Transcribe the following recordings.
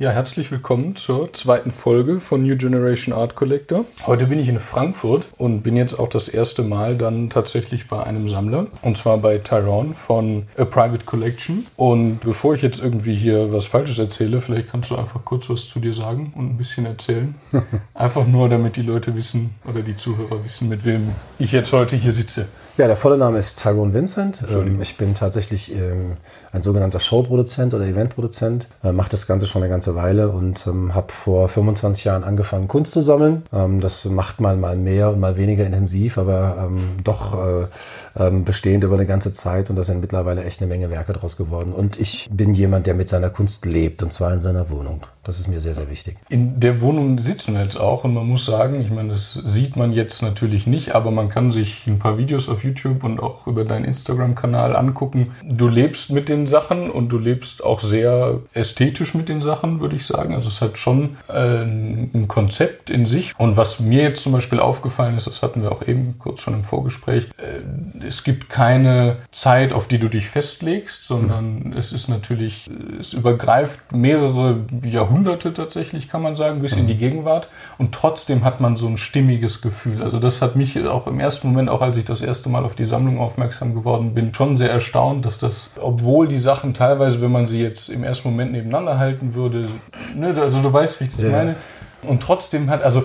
Ja, herzlich willkommen zur zweiten Folge von New Generation Art Collector. Heute bin ich in Frankfurt und bin jetzt auch das erste Mal dann tatsächlich bei einem Sammler. Und zwar bei Tyrone von A Private Collection. Und bevor ich jetzt irgendwie hier was Falsches erzähle, vielleicht kannst du einfach kurz was zu dir sagen und ein bisschen erzählen. Einfach nur, damit die Leute wissen oder die Zuhörer wissen, mit wem ich jetzt heute hier sitze. Ja, der volle Name ist Tyrone Vincent. Ähm, ich bin tatsächlich ähm, ein sogenannter Showproduzent oder Eventproduzent. Äh, Mache das Ganze schon eine ganze Weile und ähm, habe vor 25 Jahren angefangen, Kunst zu sammeln. Ähm, das macht man mal mehr und mal weniger intensiv, aber doch äh, bestehend über eine ganze Zeit und da sind mittlerweile echt eine Menge Werke draus geworden. Und ich bin jemand, der mit seiner Kunst lebt und zwar in seiner Wohnung. Das ist mir sehr, sehr wichtig. In der Wohnung sitzen wir jetzt auch und man muss sagen, ich meine, das sieht man jetzt natürlich nicht, aber man kann sich ein paar Videos auf YouTube und auch über deinen Instagram-Kanal angucken. Du lebst mit den Sachen und du lebst auch sehr ästhetisch mit den Sachen, würde ich sagen. Also es hat schon äh, ein Konzept in sich. Und was mir jetzt zum Beispiel aufgefallen ist, das hatten wir auch eben kurz schon im Vorgespräch, äh, es gibt keine Zeit, auf die du dich festlegst, sondern mhm. es ist natürlich, es übergreift mehrere Jahrhunderte tatsächlich, kann man sagen, bis in die Gegenwart. Und trotzdem hat man so ein stimmiges Gefühl. Also das hat mich auch im ersten Moment, auch als ich das erste Mal auf die Sammlung aufmerksam geworden bin, schon sehr erstaunt, dass das, obwohl die Sachen teilweise, wenn man sie jetzt im ersten Moment nebeneinander halten würde, ne, also du weißt, wie ich das ja. meine, und trotzdem hat, also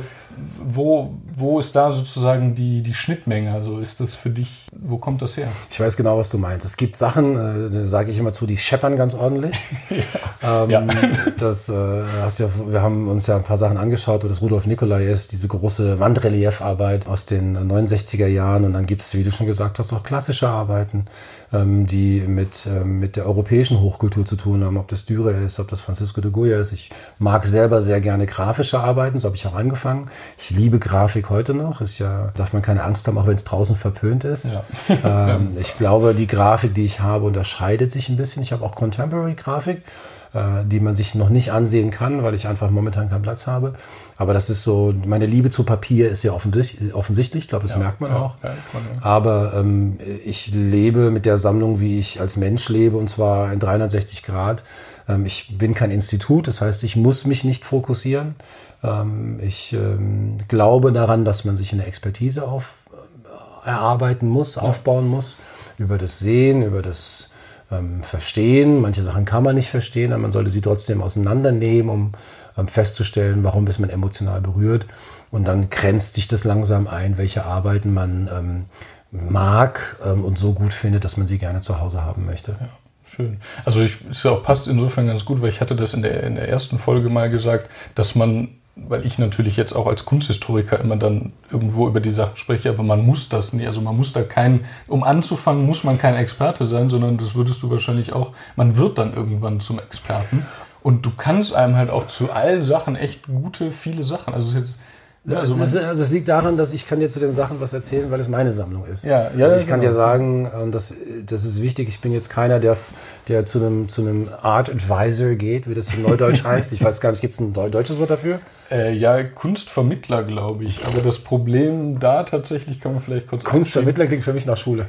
wo, wo ist da sozusagen die, die Schnittmenge? Also ist das für dich, wo kommt das her? Ich weiß genau, was du meinst. Es gibt Sachen, äh, sage ich immer zu, die scheppern ganz ordentlich. ja. Ähm, ja. Das äh, hast ja, wir haben uns ja ein paar Sachen angeschaut, wo das Rudolf Nicolai ist, diese große Wandreliefarbeit aus den 69er Jahren. Und dann gibt es, wie du schon gesagt hast, auch klassische Arbeiten, ähm, die mit, ähm, mit der europäischen Hochkultur zu tun haben, ob das Dürer ist, ob das Francisco de Goya ist. Ich mag selber sehr gerne grafische Arbeiten, so habe ich auch angefangen. Ich liebe Grafik heute noch. Ist ja, darf man keine Angst haben, auch wenn es draußen verpönt ist. Ja. ähm, ich glaube, die Grafik, die ich habe, unterscheidet sich ein bisschen. Ich habe auch Contemporary-Grafik, äh, die man sich noch nicht ansehen kann, weil ich einfach momentan keinen Platz habe. Aber das ist so, meine Liebe zu Papier ist ja offensichtlich, ich glaube, das ja, merkt man ja, auch. Ja, Aber ähm, ich lebe mit der Sammlung, wie ich als Mensch lebe, und zwar in 360 Grad. Ähm, ich bin kein Institut, das heißt, ich muss mich nicht fokussieren. Ähm, ich ähm, glaube daran, dass man sich eine Expertise auf, äh, erarbeiten muss, aufbauen muss, über das Sehen, über das ähm, Verstehen. Manche Sachen kann man nicht verstehen, aber man sollte sie trotzdem auseinandernehmen, um festzustellen, warum ist man emotional berührt. Und dann grenzt sich das langsam ein, welche Arbeiten man mag und so gut findet, dass man sie gerne zu Hause haben möchte. Ja. Schön. Also ich, es ja auch passt insofern ganz gut, weil ich hatte das in der, in der ersten Folge mal gesagt, dass man weil ich natürlich jetzt auch als Kunsthistoriker immer dann irgendwo über die Sachen spreche, aber man muss das nicht. Also man muss da kein, um anzufangen, muss man kein Experte sein, sondern das würdest du wahrscheinlich auch, man wird dann irgendwann zum Experten. Und du kannst einem halt auch zu allen Sachen echt gute, viele Sachen. Also es ist jetzt ja, also das, das, liegt daran, dass ich kann dir zu den Sachen was erzählen, weil es meine Sammlung ist. Ja, ja, also ich kann genau. dir sagen, das, das ist wichtig, ich bin jetzt keiner, der, der zu einem, zu einem Art Advisor geht, wie das in Neudeutsch heißt. Ich weiß gar nicht, gibt es ein deutsches Wort dafür? Äh, ja, Kunstvermittler, glaube ich. Aber das Problem da tatsächlich kann man vielleicht kurz. Kunstvermittler klingt für mich nach Schule.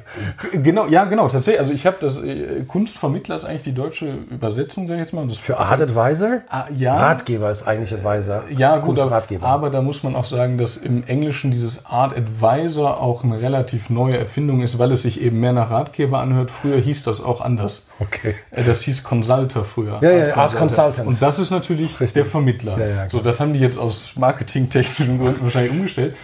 Genau, ja, genau, tatsächlich. Also ich habe das äh, Kunstvermittler ist eigentlich die deutsche Übersetzung, sag ich jetzt mal. Für Art Advisor? Ah, ja. Ratgeber ist eigentlich Advisor. Ja, gut, Kunstratgeber. Aber da muss man auch sagen, dass im Englischen dieses Art Advisor auch eine relativ neue Erfindung ist, weil es sich eben mehr nach Ratgeber anhört. Früher hieß das auch anders. Okay. Äh, das hieß Consulter früher. Ja, ja, Art Consultant. Und das ist natürlich Richtig. der Vermittler. Ja, ja, so, das haben die jetzt aus marketingtechnischen Gründen wahrscheinlich umgestellt.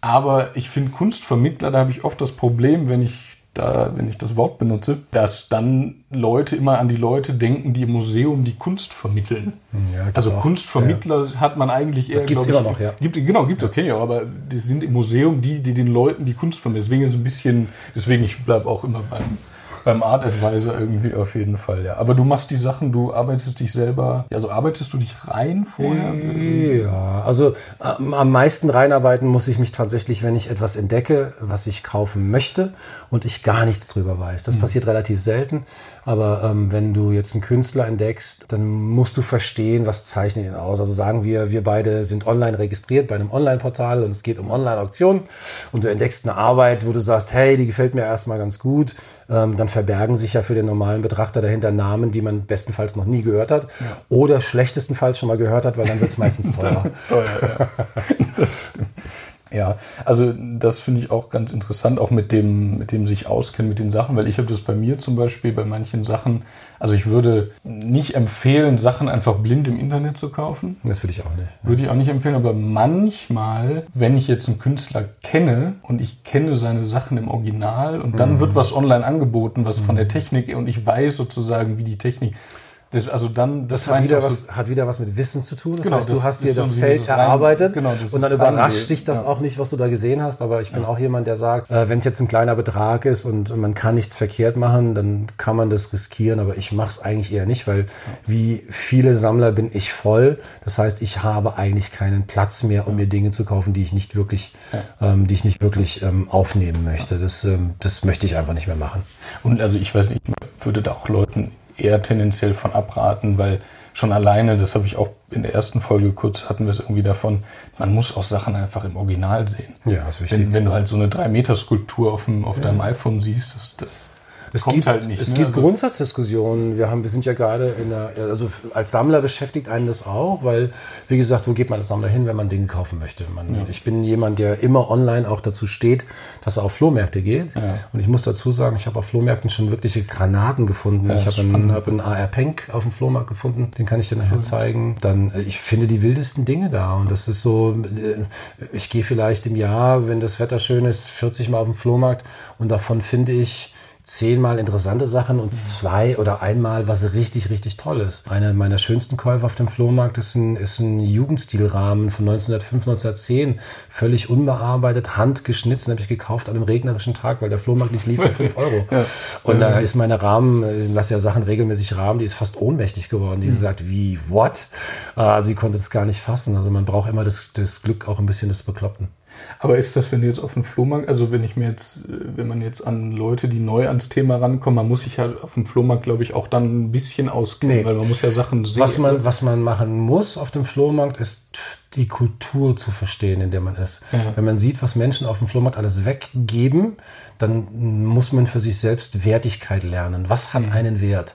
Aber ich finde Kunstvermittler, da habe ich oft das Problem, wenn ich da, wenn ich das Wort benutze, dass dann Leute immer an die Leute denken, die im Museum die Kunst vermitteln. Ja, also auch. Kunstvermittler ja. hat man eigentlich eher. Das gibt's immer noch, ja. Gibt, genau, gibt ja. okay, ja, aber die sind im Museum die, die den Leuten die Kunst vermitteln. Deswegen ist es ein bisschen, deswegen ich bleibe auch immer beim beim Art Advisor irgendwie auf jeden Fall, ja. Aber du machst die Sachen, du arbeitest dich selber, also arbeitest du dich rein vorher? Ja, also ähm, am meisten reinarbeiten muss ich mich tatsächlich, wenn ich etwas entdecke, was ich kaufen möchte und ich gar nichts drüber weiß. Das mhm. passiert relativ selten. Aber ähm, wenn du jetzt einen Künstler entdeckst, dann musst du verstehen, was zeichnet ihn aus. Also sagen wir, wir beide sind online registriert bei einem Online-Portal und es geht um Online-Auktionen und du entdeckst eine Arbeit, wo du sagst, hey, die gefällt mir erstmal ganz gut ähm, dann verbergen sich ja für den normalen Betrachter dahinter Namen, die man bestenfalls noch nie gehört hat ja. oder schlechtestenfalls schon mal gehört hat, weil dann wird es meistens teurer. teuer, ja. das. Ja, also das finde ich auch ganz interessant, auch mit dem, mit dem sich auskennen mit den Sachen, weil ich habe das bei mir zum Beispiel bei manchen Sachen, also ich würde nicht empfehlen, Sachen einfach blind im Internet zu kaufen. Das würde ich auch nicht. Würde ich auch nicht empfehlen, aber manchmal, wenn ich jetzt einen Künstler kenne und ich kenne seine Sachen im Original und dann mhm. wird was online angeboten, was mhm. von der Technik und ich weiß sozusagen, wie die Technik das, also dann, das, das hat wieder was, hat wieder was mit Wissen zu tun. Das genau, heißt, du hast dir das Feld erarbeitet genau, und dann überrascht dich das ja. auch nicht, was du da gesehen hast. Aber ich bin ja. auch jemand, der sagt, äh, wenn es jetzt ein kleiner Betrag ist und man kann nichts verkehrt machen, dann kann man das riskieren. Aber ich mache es eigentlich eher nicht, weil ja. wie viele Sammler bin ich voll. Das heißt, ich habe eigentlich keinen Platz mehr, um mir Dinge zu kaufen, die ich nicht wirklich, ähm, die ich nicht wirklich ähm, aufnehmen möchte. Das, ähm, das möchte ich einfach nicht mehr machen. Und also ich weiß nicht, ich würde da auch Leuten eher tendenziell von abraten, weil schon alleine, das habe ich auch in der ersten Folge kurz hatten wir es irgendwie davon, man muss auch Sachen einfach im Original sehen. Ja, ist wichtig. Wenn, wenn du halt so eine 3-Meter-Skulptur auf, dem, auf ja. deinem iPhone siehst, das, das es kommt gibt, halt nicht. Es ne? gibt also Grundsatzdiskussionen. Wir haben, wir sind ja gerade in der, also als Sammler beschäftigt einen das auch, weil, wie gesagt, wo geht man als Sammler hin, wenn man Dinge kaufen möchte? Man, ja. Ich bin jemand, der immer online auch dazu steht, dass er auf Flohmärkte geht. Ja. Und ich muss dazu sagen, ich habe auf Flohmärkten schon wirkliche Granaten gefunden. Ja, ich habe einen, hab einen AR Penk auf dem Flohmarkt gefunden. Den kann ich dir nachher zeigen. Dann, äh, ich finde die wildesten Dinge da. Und das ist so, äh, ich gehe vielleicht im Jahr, wenn das Wetter schön ist, 40 Mal auf dem Flohmarkt und davon finde ich zehnmal interessante Sachen und zwei oder einmal was richtig, richtig toll ist. Einer meiner schönsten Käufe auf dem Flohmarkt ist ein, ist ein Jugendstilrahmen von 1905, 1910. Völlig unbearbeitet, handgeschnitzt, habe ich gekauft an einem regnerischen Tag, weil der Flohmarkt nicht lief für 5 Euro. Ja. Und da ist meine Rahmen, äh, lasse ja Sachen regelmäßig rahmen, die ist fast ohnmächtig geworden. Die mhm. sagt, wie, what? Ah, sie konnte es gar nicht fassen. Also man braucht immer das, das Glück, auch ein bisschen des Bekloppten. Aber ist das, wenn du jetzt auf den Flohmarkt, also wenn ich mir jetzt, wenn man jetzt an Leute, die neu ans Thema rankommen, man muss sich ja auf dem Flohmarkt, glaube ich, auch dann ein bisschen auskennen, nee. weil man muss ja Sachen sehen. Was man, was man machen muss auf dem Flohmarkt, ist die Kultur zu verstehen, in der man ist. Ja. Wenn man sieht, was Menschen auf dem Flohmarkt alles weggeben, dann muss man für sich selbst Wertigkeit lernen. Was hat mhm. einen Wert?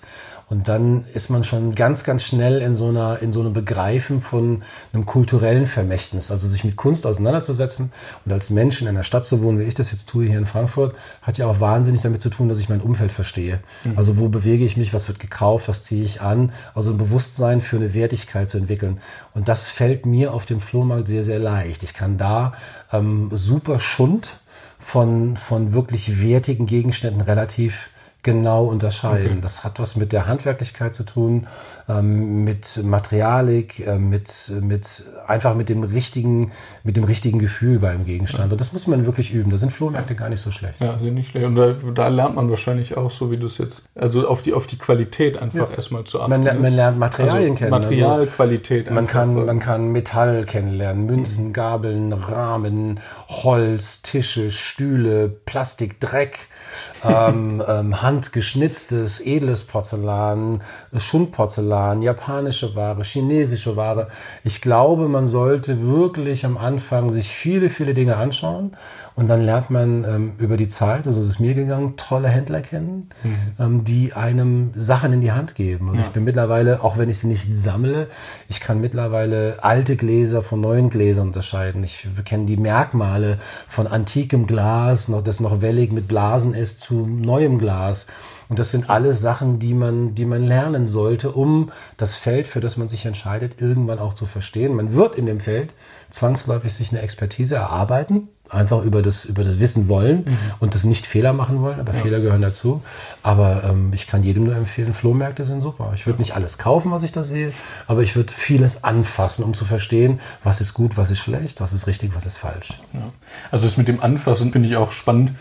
Und dann ist man schon ganz, ganz schnell in so einer, in so einem Begreifen von einem kulturellen Vermächtnis. Also sich mit Kunst auseinanderzusetzen und als Mensch in einer Stadt zu wohnen, wie ich das jetzt tue hier in Frankfurt, hat ja auch wahnsinnig damit zu tun, dass ich mein Umfeld verstehe. Mhm. Also wo bewege ich mich, was wird gekauft, was ziehe ich an? Also ein Bewusstsein für eine Wertigkeit zu entwickeln. Und das fällt mir auf dem Flohmarkt sehr, sehr leicht. Ich kann da ähm, super Schund von, von wirklich wertigen Gegenständen relativ genau unterscheiden. Okay. Das hat was mit der Handwerklichkeit zu tun, ähm, mit Materialik, äh, mit, mit einfach mit dem richtigen, mit dem richtigen Gefühl beim Gegenstand. Ja. Und das muss man wirklich üben. Da sind Flohmärkte gar nicht so schlecht. Ja, sind nicht schlecht. Und da, da lernt man wahrscheinlich auch, so wie du es jetzt, also auf die, auf die Qualität einfach ja. erstmal zu achten. Man, lernt, man lernt Materialien also kennen. Materialqualität. Also man kann, man kann Metall kennenlernen, Münzen, mhm. Gabeln, Rahmen, Holz, Tische, Stühle, Plastik, Dreck ähm, ähm, handgeschnitztes, edles Porzellan, Schundporzellan, japanische Ware, chinesische Ware. Ich glaube, man sollte wirklich am Anfang sich viele, viele Dinge anschauen und dann lernt man ähm, über die Zeit, also es ist mir gegangen, tolle Händler kennen, mhm. ähm, die einem Sachen in die Hand geben. Also ja. ich bin mittlerweile, auch wenn ich sie nicht sammle, ich kann mittlerweile alte Gläser von neuen Gläsern unterscheiden. Ich kenne die Merkmale von antikem Glas, noch, das noch wellig mit Blasen ist, zu neuem Glas. Und das sind alles Sachen, die man, die man lernen sollte, um das Feld, für das man sich entscheidet, irgendwann auch zu verstehen. Man wird in dem Feld zwangsläufig sich eine Expertise erarbeiten, einfach über das, über das Wissen wollen mhm. und das nicht Fehler machen wollen, aber ja. Fehler gehören dazu. Aber ähm, ich kann jedem nur empfehlen, Flohmärkte sind super. Ich würde nicht alles kaufen, was ich da sehe, aber ich würde vieles anfassen, um zu verstehen, was ist gut, was ist schlecht, was ist richtig, was ist falsch. Ja. Also das mit dem Anfassen finde ich auch spannend.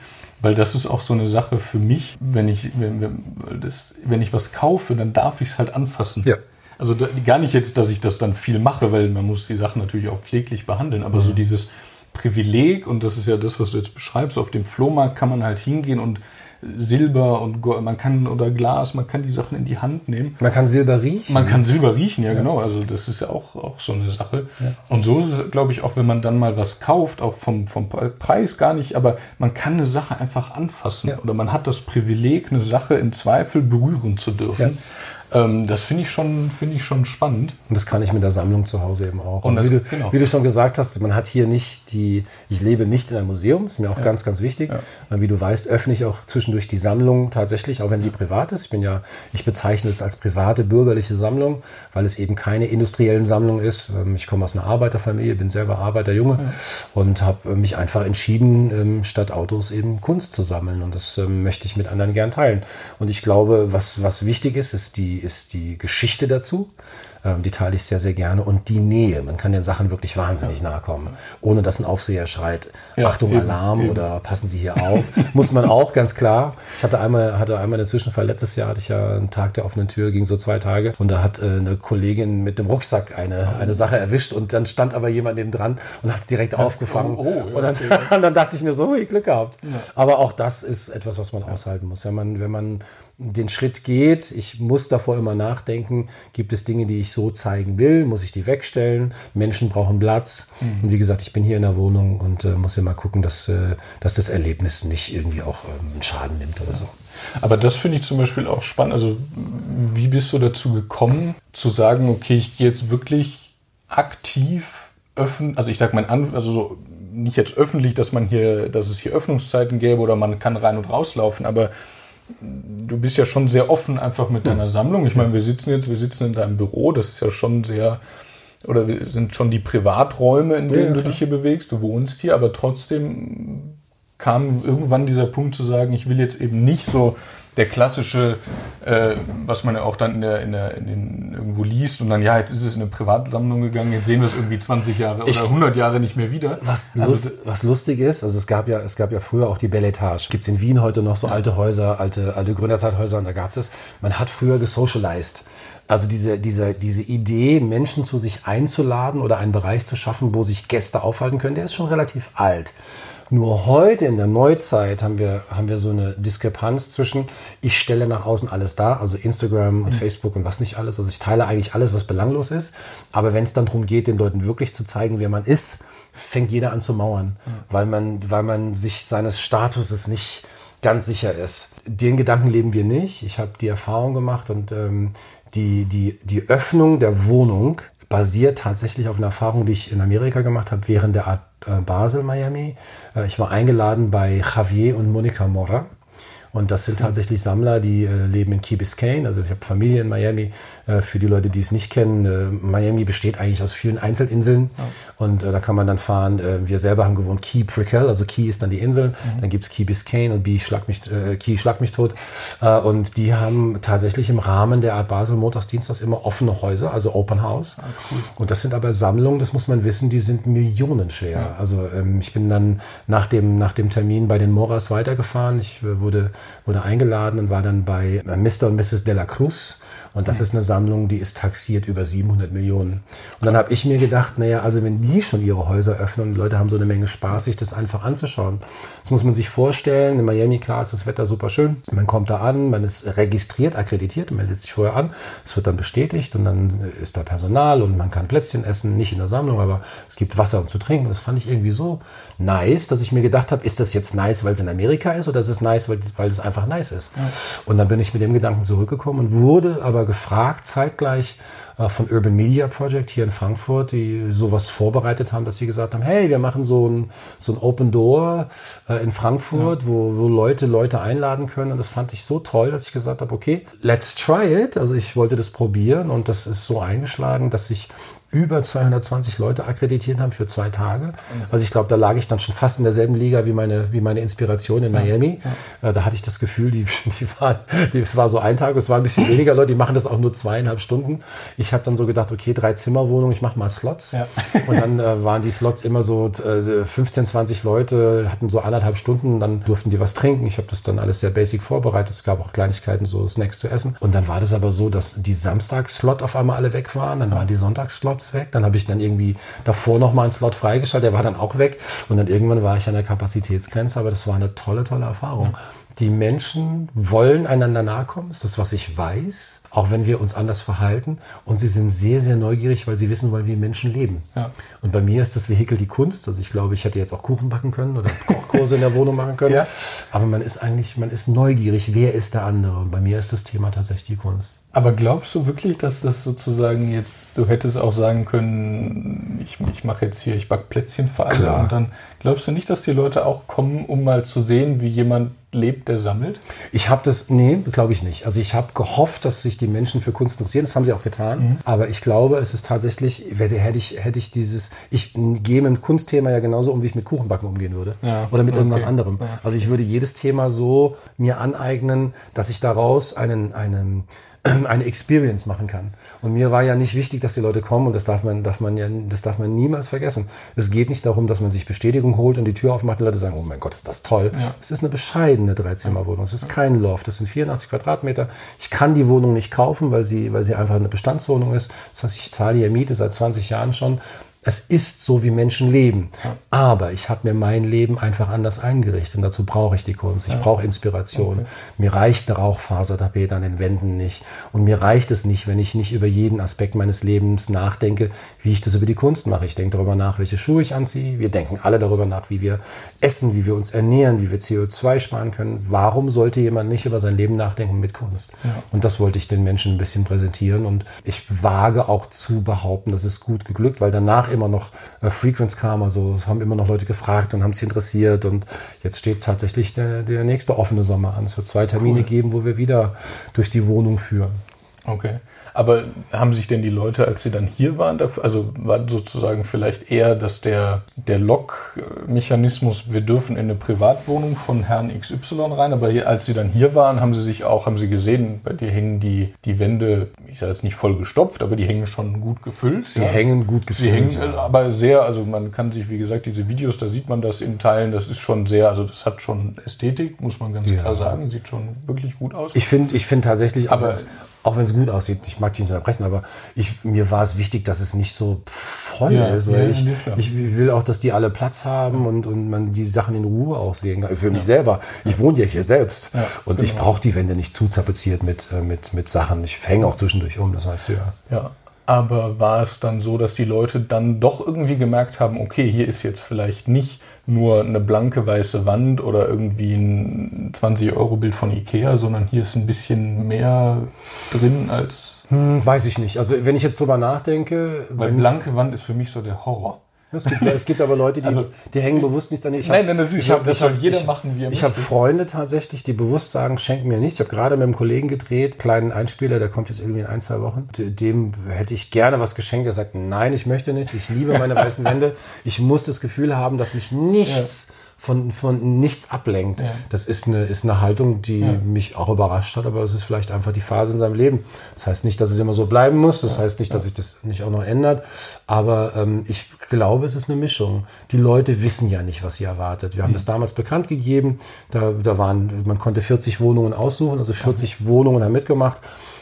Weil das ist auch so eine Sache für mich, wenn ich, wenn, wenn, das, wenn ich was kaufe, dann darf ich es halt anfassen. Ja. Also da, gar nicht jetzt, dass ich das dann viel mache, weil man muss die Sachen natürlich auch pfleglich behandeln, aber mhm. so dieses Privileg, und das ist ja das, was du jetzt beschreibst, auf dem Flohmarkt kann man halt hingehen und Silber und Gold, man kann oder Glas, man kann die Sachen in die Hand nehmen. Man kann Silber riechen. Man kann Silber riechen, ja, ja. genau. Also das ist ja auch, auch so eine Sache. Ja. Und so ist es, glaube ich, auch wenn man dann mal was kauft, auch vom, vom Preis gar nicht, aber man kann eine Sache einfach anfassen. Ja. Oder man hat das Privileg, eine Sache in Zweifel berühren zu dürfen. Ähm, das finde ich, schon, finde ich schon spannend. Und das kann ich mit der Sammlung zu Hause eben auch. Und, das, wie, du, genau. wie, du, schon gesagt hast, man hat hier nicht die, ich lebe nicht in einem Museum, ist mir auch ja. ganz, ganz wichtig. Ja. Wie du weißt, öffne ich auch zwischendurch die Sammlung tatsächlich, auch wenn sie privat ist. Ich bin ja, ich bezeichne es als private bürgerliche Sammlung, weil es eben keine industriellen Sammlung ist. Ähm, ich komme aus einer Arbeiterfamilie, bin selber Arbeiterjunge ja. und habe mich einfach entschieden, ähm, statt Autos eben Kunst zu sammeln. Und das ähm, möchte ich mit anderen gern teilen. Und ich glaube, was, was wichtig ist, ist die ist die Geschichte dazu. Ähm, die teile ich sehr, sehr gerne. Und die Nähe. Man kann den Sachen wirklich wahnsinnig nahe kommen. Ohne dass ein Aufseher schreit, ja, Achtung, eben, Alarm eben. oder passen Sie hier auf. Muss man auch, ganz klar. Ich hatte einmal, hatte einmal einen Zwischenfall. Letztes Jahr hatte ich ja einen Tag der offenen Tür, ging so zwei Tage. Und da hat äh, eine Kollegin mit dem Rucksack eine, eine Sache erwischt. Und dann stand aber jemand neben dran und hat es direkt aufgefangen. Oh, oh, ja, und, dann, und, dann, dachte ich mir so, ich Glück gehabt. Ja. Aber auch das ist etwas, was man aushalten muss. Wenn man, wenn man den Schritt geht, ich muss davor immer nachdenken, gibt es Dinge, die ich so zeigen will, muss ich die wegstellen, Menschen brauchen Platz. Mhm. Und wie gesagt, ich bin hier in der Wohnung und äh, muss ja mal gucken, dass, äh, dass das Erlebnis nicht irgendwie auch ähm, einen Schaden nimmt oder so. Aber das finde ich zum Beispiel auch spannend. Also wie bist du dazu gekommen, zu sagen, okay, ich gehe jetzt wirklich aktiv öffnen, also ich sag mal, also so, nicht jetzt öffentlich, dass man hier, dass es hier Öffnungszeiten gäbe oder man kann rein und rauslaufen, aber du bist ja schon sehr offen einfach mit deiner Sammlung. Ich meine, wir sitzen jetzt, wir sitzen in deinem Büro, das ist ja schon sehr, oder wir sind schon die Privaträume, in denen ja, du dich hier bewegst, du wohnst hier, aber trotzdem kam irgendwann dieser Punkt zu sagen, ich will jetzt eben nicht so der klassische, äh, was man ja auch dann in der, in der, in den, irgendwo liest und dann, ja, jetzt ist es in eine Privatsammlung gegangen, jetzt sehen wir es irgendwie 20 Jahre ich, oder 100 Jahre nicht mehr wieder. Was, also, lust, was lustig ist, also es gab ja, es gab ja früher auch die Belle Etage. Gibt es in Wien heute noch so ja. alte Häuser, alte, alte Gründerzeithäuser und da gab es, man hat früher gesocialized. Also diese, diese, diese Idee, Menschen zu sich einzuladen oder einen Bereich zu schaffen, wo sich Gäste aufhalten können, der ist schon relativ alt. Nur heute in der Neuzeit haben wir, haben wir so eine Diskrepanz zwischen, ich stelle nach außen alles da, also Instagram und mhm. Facebook und was nicht alles. Also ich teile eigentlich alles, was belanglos ist. Aber wenn es dann darum geht, den Leuten wirklich zu zeigen, wer man ist, fängt jeder an zu mauern, mhm. weil, man, weil man sich seines Statuses nicht ganz sicher ist. Den Gedanken leben wir nicht. Ich habe die Erfahrung gemacht und ähm, die, die, die Öffnung der Wohnung basiert tatsächlich auf einer Erfahrung, die ich in Amerika gemacht habe während der Art Basel, Miami. Äh, ich war eingeladen bei Javier und Monica Mora. Und das sind tatsächlich Sammler, die äh, leben in Key Biscayne. Also ich habe Familie in Miami. Äh, für die Leute, die es nicht kennen, äh, Miami besteht eigentlich aus vielen Einzelinseln. Ja. Und äh, da kann man dann fahren. Äh, wir selber haben gewohnt Key Prickle, also Key ist dann die Insel. Mhm. Dann gibt's Key Biscayne und B Schlag mich, äh, Key Schlag mich tot. Äh, und die haben tatsächlich im Rahmen der Art Basel Montags, Dienstags immer offene Häuser, also Open House. Ah, cool. Und das sind aber Sammlungen, das muss man wissen, die sind millionenschwer. Ja. Also ähm, ich bin dann nach dem, nach dem Termin bei den Moras weitergefahren. Ich wurde wurde eingeladen und war dann bei Mr. und Mrs. de la Cruz und das ist eine Sammlung, die ist taxiert über 700 Millionen. Und dann habe ich mir gedacht, naja, also wenn die schon ihre Häuser öffnen und die Leute haben so eine Menge Spaß, sich das einfach anzuschauen. Das muss man sich vorstellen. In Miami, klar, ist das Wetter super schön. Man kommt da an, man ist registriert, akkreditiert, meldet sich vorher an. Es wird dann bestätigt und dann ist da Personal und man kann Plätzchen essen, nicht in der Sammlung, aber es gibt Wasser und zu trinken. Das fand ich irgendwie so nice, dass ich mir gedacht habe, ist das jetzt nice, weil es in Amerika ist oder ist es nice, weil, weil es einfach nice ist? Ja. Und dann bin ich mit dem Gedanken zurückgekommen und wurde aber gefragt, zeitgleich äh, von Urban Media Project hier in Frankfurt, die sowas vorbereitet haben, dass sie gesagt haben, hey, wir machen so ein, so ein Open Door äh, in Frankfurt, ja. wo, wo Leute Leute einladen können. Und das fand ich so toll, dass ich gesagt habe, okay, let's try it. Also ich wollte das probieren und das ist so eingeschlagen, dass ich über 220 Leute akkreditiert haben für zwei Tage. Also ich glaube, da lag ich dann schon fast in derselben Liga wie meine, wie meine Inspiration in Miami. Ja, ja. Äh, da hatte ich das Gefühl, die, die waren, die, es war so ein Tag, es war ein bisschen weniger Leute, die machen das auch nur zweieinhalb Stunden. Ich habe dann so gedacht, okay, drei Zimmerwohnungen, ich mache mal Slots. Ja. Und dann äh, waren die Slots immer so äh, 15, 20 Leute, hatten so anderthalb Stunden, dann durften die was trinken. Ich habe das dann alles sehr basic vorbereitet. Es gab auch Kleinigkeiten, so Snacks zu essen. Und dann war das aber so, dass die Samstagslot auf einmal alle weg waren, dann waren die Sonntagsslots weg. Dann habe ich dann irgendwie davor noch mal einen Slot freigeschaltet, der war dann auch weg. Und dann irgendwann war ich an der Kapazitätsgrenze, aber das war eine tolle, tolle Erfahrung. Die Menschen wollen einander nahe kommen, das ist das, was ich weiß, auch wenn wir uns anders verhalten. Und sie sind sehr, sehr neugierig, weil sie wissen wollen, wie Menschen leben. Ja. Und bei mir ist das Vehikel die Kunst. Also ich glaube, ich hätte jetzt auch Kuchen backen können oder Kochkurse in der Wohnung machen können. Ja. Aber man ist eigentlich, man ist neugierig, wer ist der andere. Und bei mir ist das Thema tatsächlich die Kunst. Aber glaubst du wirklich, dass das sozusagen jetzt, du hättest auch sagen können, ich, ich mache jetzt hier, ich back Plätzchen für alle und dann glaubst du nicht, dass die Leute auch kommen, um mal zu sehen, wie jemand lebt, der sammelt? Ich habe das, nee, glaube ich nicht. Also ich habe gehofft, dass sich die Menschen für Kunst interessieren. Das haben sie auch getan. Mhm. Aber ich glaube, es ist tatsächlich, hätte ich, hätte ich dieses, ich gehe mit dem Kunstthema ja genauso um, wie ich mit Kuchenbacken umgehen würde. Ja, Oder mit okay. irgendwas anderem. Ja. Also ich würde jedes Thema so mir aneignen, dass ich daraus einen, einen eine Experience machen kann. Und mir war ja nicht wichtig, dass die Leute kommen und das darf man, darf man ja, das darf man niemals vergessen. Es geht nicht darum, dass man sich Bestätigung holt und die Tür aufmacht und Leute sagen, oh mein Gott, ist das toll. Ja. Es ist eine bescheidene Dreizimmerwohnung. Es ist kein Loft. Das sind 84 Quadratmeter. Ich kann die Wohnung nicht kaufen, weil sie, weil sie einfach eine Bestandswohnung ist. Das heißt, ich zahle hier Miete seit 20 Jahren schon es ist so, wie Menschen leben. Ja. Aber ich habe mir mein Leben einfach anders eingerichtet und dazu brauche ich die Kunst. Ich ja. brauche Inspiration. Okay. Mir reicht eine Rauchfasertapete an den Wänden nicht. Und mir reicht es nicht, wenn ich nicht über jeden Aspekt meines Lebens nachdenke, wie ich das über die Kunst mache. Ich denke darüber nach, welche Schuhe ich anziehe. Wir denken alle darüber nach, wie wir essen, wie wir uns ernähren, wie wir CO2 sparen können. Warum sollte jemand nicht über sein Leben nachdenken mit Kunst? Ja. Und das wollte ich den Menschen ein bisschen präsentieren. Und ich wage auch zu behaupten, das ist gut geglückt, weil danach immer noch äh, Frequenz kam, also haben immer noch Leute gefragt und haben sich interessiert und jetzt steht tatsächlich der, der nächste offene Sommer an. Es wird zwei Termine cool. geben, wo wir wieder durch die Wohnung führen. Okay. Aber haben sich denn die Leute, als sie dann hier waren, also war sozusagen vielleicht eher, dass der, der Log-Mechanismus, wir dürfen in eine Privatwohnung von Herrn XY rein, aber hier, als sie dann hier waren, haben sie sich auch, haben sie gesehen, bei dir hängen die, die Wände, ich sage jetzt nicht voll gestopft, aber die hängen schon gut gefüllt. Sie ja. hängen gut gefüllt. Sie hängen ja. aber sehr, also man kann sich, wie gesagt, diese Videos, da sieht man das in Teilen, das ist schon sehr, also das hat schon Ästhetik, muss man ganz ja. klar sagen, sieht schon wirklich gut aus. Ich finde, ich finde tatsächlich, aber auch wenn es gut aussieht, ich mag dich nicht unterbrechen, aber ich, mir war es wichtig, dass es nicht so voll ja, ist. Ja, ich, ich, will auch, dass die alle Platz haben und, und man die Sachen in Ruhe auch sehen kann. Für mich selber. Ich wohne ja hier selbst. und genau. ich brauche die Wände nicht zu zapeziert mit, äh, mit, mit Sachen. Ich hänge auch zwischendurch um, das weißt du ja. Ja. Aber war es dann so, dass die Leute dann doch irgendwie gemerkt haben, okay, hier ist jetzt vielleicht nicht nur eine blanke weiße Wand oder irgendwie ein 20-Euro-Bild von Ikea, sondern hier ist ein bisschen mehr drin als. Hm, weiß ich nicht. Also wenn ich jetzt drüber nachdenke. Weil blanke Wand ist für mich so der Horror. Es gibt, es gibt aber Leute, die, also, die hängen bewusst nicht daneben. Ich nein, nein, natürlich. Ich hab, das soll jeder ich, machen, wie er Ich habe Freunde tatsächlich, die bewusst sagen, schenk mir nichts. Ich habe gerade mit einem Kollegen gedreht, kleinen Einspieler, der kommt jetzt irgendwie in ein, zwei Wochen. Dem hätte ich gerne was geschenkt. Er sagt, nein, ich möchte nicht. Ich liebe meine weißen Wände. Ich muss das Gefühl haben, dass mich nichts... Ja von, von nichts ablenkt. Ja. Das ist eine, ist eine Haltung, die ja. mich auch überrascht hat, aber es ist vielleicht einfach die Phase in seinem Leben. Das heißt nicht, dass es immer so bleiben muss, das ja. heißt nicht, dass sich das nicht auch noch ändert, aber ähm, ich glaube, es ist eine Mischung. Die Leute wissen ja nicht, was sie erwartet. Wir haben mhm. das damals bekannt gegeben, da, da waren, man konnte 40 Wohnungen aussuchen, also 40 Wohnungen haben mitgemacht.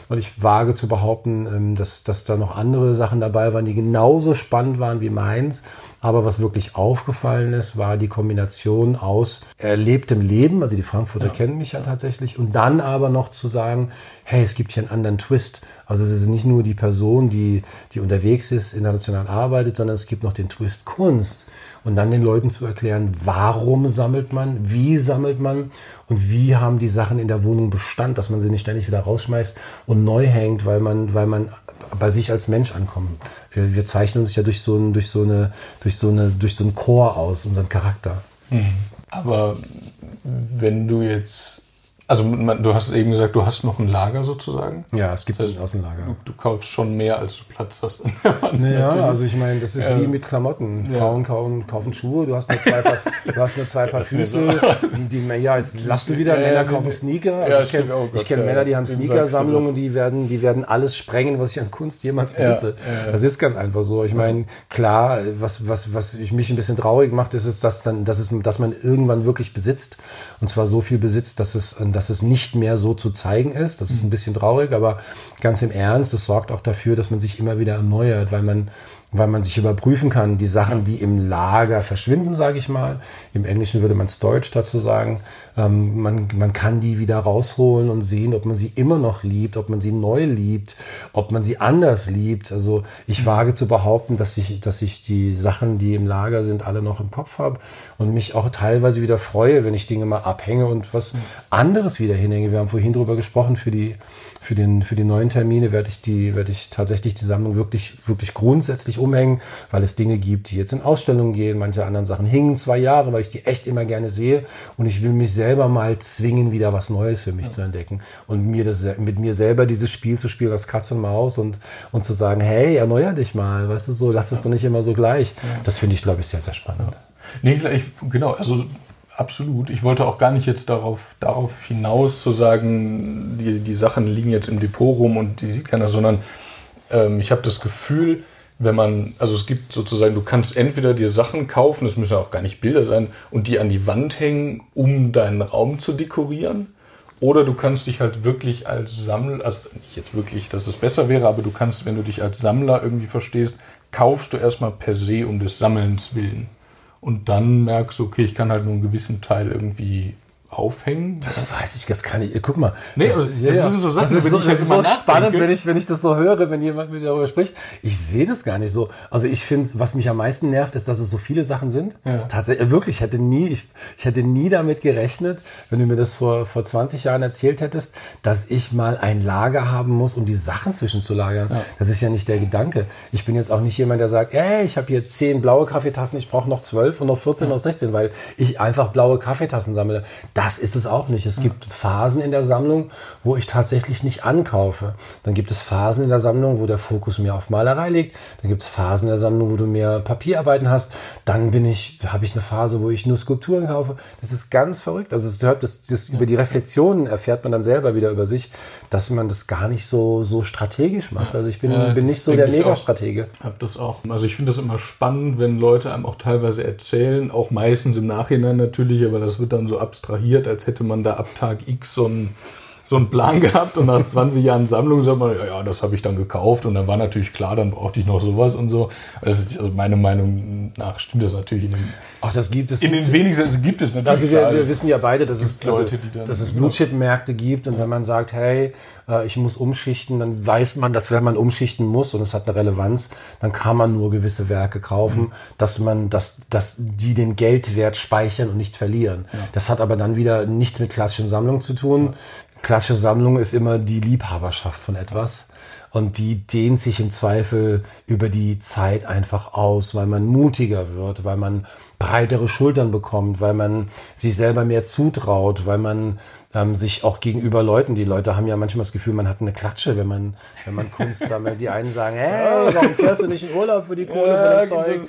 Und ich wage zu behaupten, ähm, dass, dass da noch andere Sachen dabei waren, die genauso spannend waren wie meins. Aber was wirklich aufgefallen ist, war die Kombination aus erlebtem Leben, also die Frankfurter ja. kennen mich ja tatsächlich, und dann aber noch zu sagen, hey, es gibt hier einen anderen Twist. Also es ist nicht nur die Person, die, die unterwegs ist, international arbeitet, sondern es gibt noch den Twist Kunst und dann den Leuten zu erklären, warum sammelt man, wie sammelt man und wie haben die Sachen in der Wohnung Bestand, dass man sie nicht ständig wieder rausschmeißt und neu hängt, weil man, weil man bei sich als Mensch ankommt. Wir, wir zeichnen uns ja durch so, ein, durch so eine, durch so eine, durch so einen Chor aus, unseren Charakter. Mhm. Aber wenn du jetzt also du hast eben gesagt, du hast noch ein Lager sozusagen. Ja, es gibt das heißt, ein Außenlager. Du, du, kaufst schon mehr, als du Platz hast. naja, also ich meine, das ist äh, wie mit Klamotten. Ja. Frauen kaufen, kaufen Schuhe, du hast nur zwei Paar, du hast nur zwei Paar Füße. Die, ja, jetzt lachst du wieder, Männer kaufen Sneaker. Also ich kenne oh kenn Männer, die haben Sneaker-Sammlungen, die werden, die werden alles sprengen, was ich an Kunst jemals besitze. Das ist ganz einfach so. Ich meine, klar, was, was, was mich ein bisschen traurig macht, ist, ist dass, dann, dass, es, dass man irgendwann wirklich besitzt. Und zwar so viel besitzt, dass es ein dass es nicht mehr so zu zeigen ist. Das ist ein bisschen traurig, aber ganz im Ernst, es sorgt auch dafür, dass man sich immer wieder erneuert, weil man weil man sich überprüfen kann, die Sachen, die im Lager verschwinden, sage ich mal. Im Englischen würde man Storage dazu sagen. Ähm, man, man kann die wieder rausholen und sehen, ob man sie immer noch liebt, ob man sie neu liebt, ob man sie anders liebt. Also ich wage zu behaupten, dass ich, dass ich die Sachen, die im Lager sind, alle noch im Kopf habe und mich auch teilweise wieder freue, wenn ich Dinge mal abhänge und was anderes wieder hinhänge. Wir haben vorhin drüber gesprochen für die für, den, für die neuen Termine werde ich, die, werde ich tatsächlich die Sammlung wirklich, wirklich grundsätzlich umhängen, weil es Dinge gibt, die jetzt in Ausstellungen gehen. Manche anderen Sachen hingen zwei Jahre, weil ich die echt immer gerne sehe. Und ich will mich selber mal zwingen, wieder was Neues für mich ja. zu entdecken. Und mir das, mit mir selber dieses Spiel zu spielen als Katz und Maus und, und zu sagen, hey, erneuer dich mal, weißt du so, lass es doch nicht immer so gleich. Ja. Das finde ich, glaube ich, sehr, sehr spannend. Ja. Nee, gleich, genau, also Absolut. Ich wollte auch gar nicht jetzt darauf, darauf hinaus zu sagen, die, die Sachen liegen jetzt im Depot rum und die sieht keiner, sondern ähm, ich habe das Gefühl, wenn man, also es gibt sozusagen, du kannst entweder dir Sachen kaufen, das müssen ja auch gar nicht Bilder sein, und die an die Wand hängen, um deinen Raum zu dekorieren. Oder du kannst dich halt wirklich als Sammler, also nicht jetzt wirklich, dass es besser wäre, aber du kannst, wenn du dich als Sammler irgendwie verstehst, kaufst du erstmal per se um des Sammelns willen und dann merkst du, okay, ich kann halt nur einen gewissen Teil irgendwie aufhängen. Das weiß ich, das kann ich. Guck mal. Nee, das, ja, das sind so Sachen, das ist so, ich halt so spannend, wenn ich, wenn ich das so höre, wenn jemand mit mir darüber spricht. Ich sehe das gar nicht so. Also ich finde, was mich am meisten nervt, ist, dass es so viele Sachen sind. Ja. Tatsächlich, wirklich, ich hätte nie, ich, ich hätte nie damit gerechnet, wenn du mir das vor, vor 20 Jahren erzählt hättest, dass ich mal ein Lager haben muss, um die Sachen zwischenzulagern. Ja. Das ist ja nicht der Gedanke. Ich bin jetzt auch nicht jemand, der sagt, ey, ich habe hier zehn blaue Kaffeetassen, ich brauche noch zwölf und noch 14, ja. noch 16, weil ich einfach blaue Kaffeetassen sammle. Das ist es auch nicht. Es gibt Phasen in der Sammlung, wo ich tatsächlich nicht ankaufe. Dann gibt es Phasen in der Sammlung, wo der Fokus mehr auf Malerei liegt. Dann gibt es Phasen in der Sammlung, wo du mehr Papierarbeiten hast. Dann bin ich, habe ich eine Phase, wo ich nur Skulpturen kaufe. Das ist ganz verrückt. Also es hört, das, das über die Reflexionen erfährt man dann selber wieder über sich, dass man das gar nicht so so strategisch macht. Also ich bin, ja, bin nicht so der Megastratege. Ich habe das auch. Also ich finde das immer spannend, wenn Leute einem auch teilweise erzählen, auch meistens im Nachhinein natürlich, aber das wird dann so abstrahiert, als hätte man da ab Tag X so ein so einen Plan gehabt und nach 20 Jahren Sammlung sagt man, ja, ja das habe ich dann gekauft und dann war natürlich klar, dann brauchte ich noch sowas und so. Also, also meine Meinung nach stimmt das natürlich in den, Ach, das gibt es. In den wenigsten also gibt es natürlich. Also wir, wir wissen ja beide, dass es, Leute, also, dass es Blutchip-Märkte gibt und wenn man sagt, hey, äh, ich muss umschichten, dann weiß man, dass wenn man umschichten muss und es hat eine Relevanz, dann kann man nur gewisse Werke kaufen, mhm. dass man, dass, dass die den Geldwert speichern und nicht verlieren. Ja. Das hat aber dann wieder nichts mit klassischen Sammlungen zu tun. Klassische Sammlung ist immer die Liebhaberschaft von etwas. Und die dehnt sich im Zweifel über die Zeit einfach aus, weil man mutiger wird, weil man breitere Schultern bekommt, weil man sich selber mehr zutraut, weil man ähm, sich auch gegenüber Leuten, die Leute haben ja manchmal das Gefühl, man hat eine Klatsche, wenn man, wenn man Kunst sammelt. Die einen sagen, hey, warum fährst du nicht in Urlaub für die Kohle ja, von dem Zeug?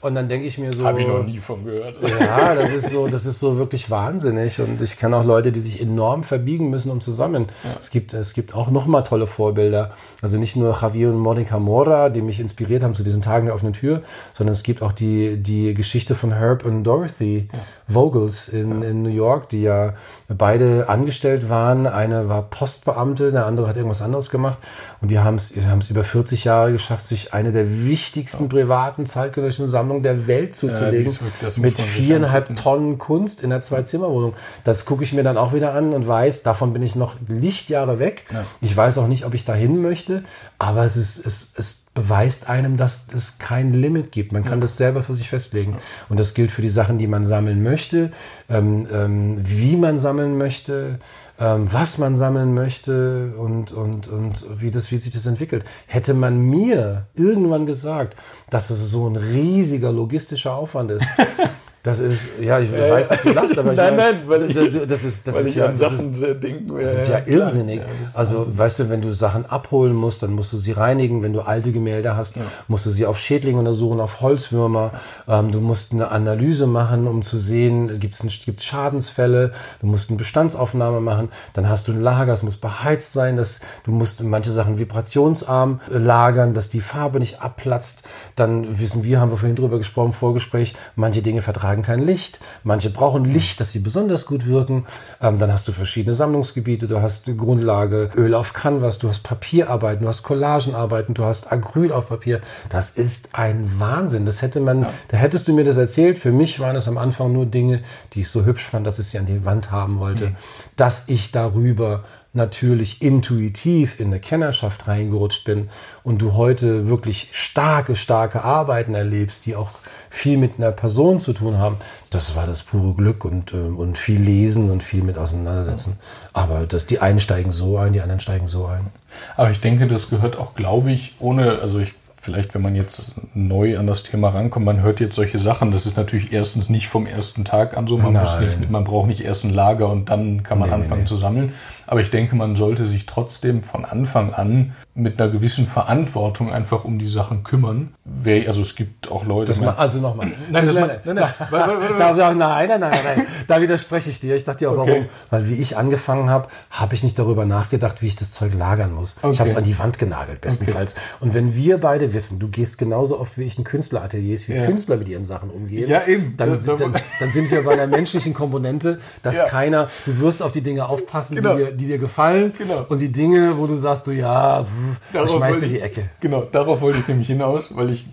Und dann denke ich mir so. Habe ich noch nie von gehört. Ja, das ist so, das ist so wirklich wahnsinnig. Und ich kenne auch Leute, die sich enorm verbiegen müssen, um zu sammeln. Ja. Es gibt, es gibt auch noch mal tolle Vorbilder. Also nicht nur Javier und Monica Mora, die mich inspiriert haben zu diesen Tagen der offenen Tür, sondern es gibt auch die, die Geschichte von Herb und Dorothy ja. Vogels in, in New York, die ja beide angestellt waren. Eine war Postbeamte, der andere hat irgendwas anderes gemacht. Und die haben es über 40 Jahre geschafft, sich eine der wichtigsten privaten zeitgenössischen Sammlungen der Welt zuzulegen. Ja, mit viereinhalb Tonnen Kunst in einer Zwei-Zimmer-Wohnung. Das gucke ich mir dann auch wieder an und weiß, davon bin ich noch Lichtjahre weg. Ja. Ich weiß auch nicht, ob ich dahin möchte, aber es ist, es, es beweist einem, dass es kein Limit gibt. Man kann das selber für sich festlegen. Und das gilt für die Sachen, die man sammeln möchte, ähm, ähm, wie man sammeln möchte, ähm, was man sammeln möchte und, und, und wie, das, wie sich das entwickelt. Hätte man mir irgendwann gesagt, dass es so ein riesiger logistischer Aufwand ist, Das ist, ja, ich äh, weiß, dass du lachst, aber ich nein, meine, nein, weil ich, das ist, das ist ja, das Sachen ist, denken, das ist ja, ja irrsinnig. Ja, also, Wahnsinn. weißt du, wenn du Sachen abholen musst, dann musst du sie reinigen. Wenn du alte Gemälde hast, ja. musst du sie auf Schädlinge untersuchen, auf Holzwürmer. Ähm, du musst eine Analyse machen, um zu sehen, gibt es Schadensfälle. Du musst eine Bestandsaufnahme machen. Dann hast du ein Lager, es muss beheizt sein. Das, du musst manche Sachen vibrationsarm lagern, dass die Farbe nicht abplatzt. Dann wissen wir, haben wir vorhin drüber gesprochen, Vorgespräch, manche Dinge vertragen vertragen kein Licht, manche brauchen Licht, dass sie besonders gut wirken. Ähm, dann hast du verschiedene Sammlungsgebiete, du hast die Grundlage Öl auf Canvas, du hast Papierarbeiten, du hast Collagenarbeiten, du hast Acryl auf Papier. Das ist ein Wahnsinn. Das hätte man, ja. da hättest du mir das erzählt. Für mich waren es am Anfang nur Dinge, die ich so hübsch fand, dass ich sie an die Wand haben wollte, mhm. dass ich darüber natürlich intuitiv in eine Kennerschaft reingerutscht bin und du heute wirklich starke, starke Arbeiten erlebst, die auch viel mit einer Person zu tun haben, das war das pure Glück und, äh, und viel lesen und viel mit auseinandersetzen. Aber das, die einen steigen so ein, die anderen steigen so ein. Aber ich denke, das gehört auch, glaube ich, ohne, also ich vielleicht, wenn man jetzt neu an das Thema rankommt, man hört jetzt solche Sachen, das ist natürlich erstens nicht vom ersten Tag an so, man, muss nicht, man braucht nicht erst ein Lager und dann kann man nee, anfangen nee. zu sammeln. Aber ich denke, man sollte sich trotzdem von Anfang an mit einer gewissen Verantwortung einfach um die Sachen kümmern. Also es gibt auch Leute. Das mal, also nochmal. Nein, nein, nein, nein, nein, nein, nein, Da widerspreche ich dir. Ich dachte dir auch, warum? Weil wie ich angefangen habe, habe ich nicht darüber nachgedacht, wie ich das Zeug lagern muss. Ich habe es an die Wand genagelt, bestenfalls. Und wenn wir beide wissen, du gehst genauso oft wie ich in Künstlerateliers, wie ja. Künstler mit ihren Sachen umgehen, ja, eben. Dann, dann, sind wir bei einer menschlichen Komponente, dass ja. keiner, du wirst auf die Dinge aufpassen, genau. die, dir, die dir gefallen. Genau. Und die Dinge, wo du sagst, du ja, pff, schmeißt in die Ecke. Genau, darauf wollte ich nämlich hinaus, weil ich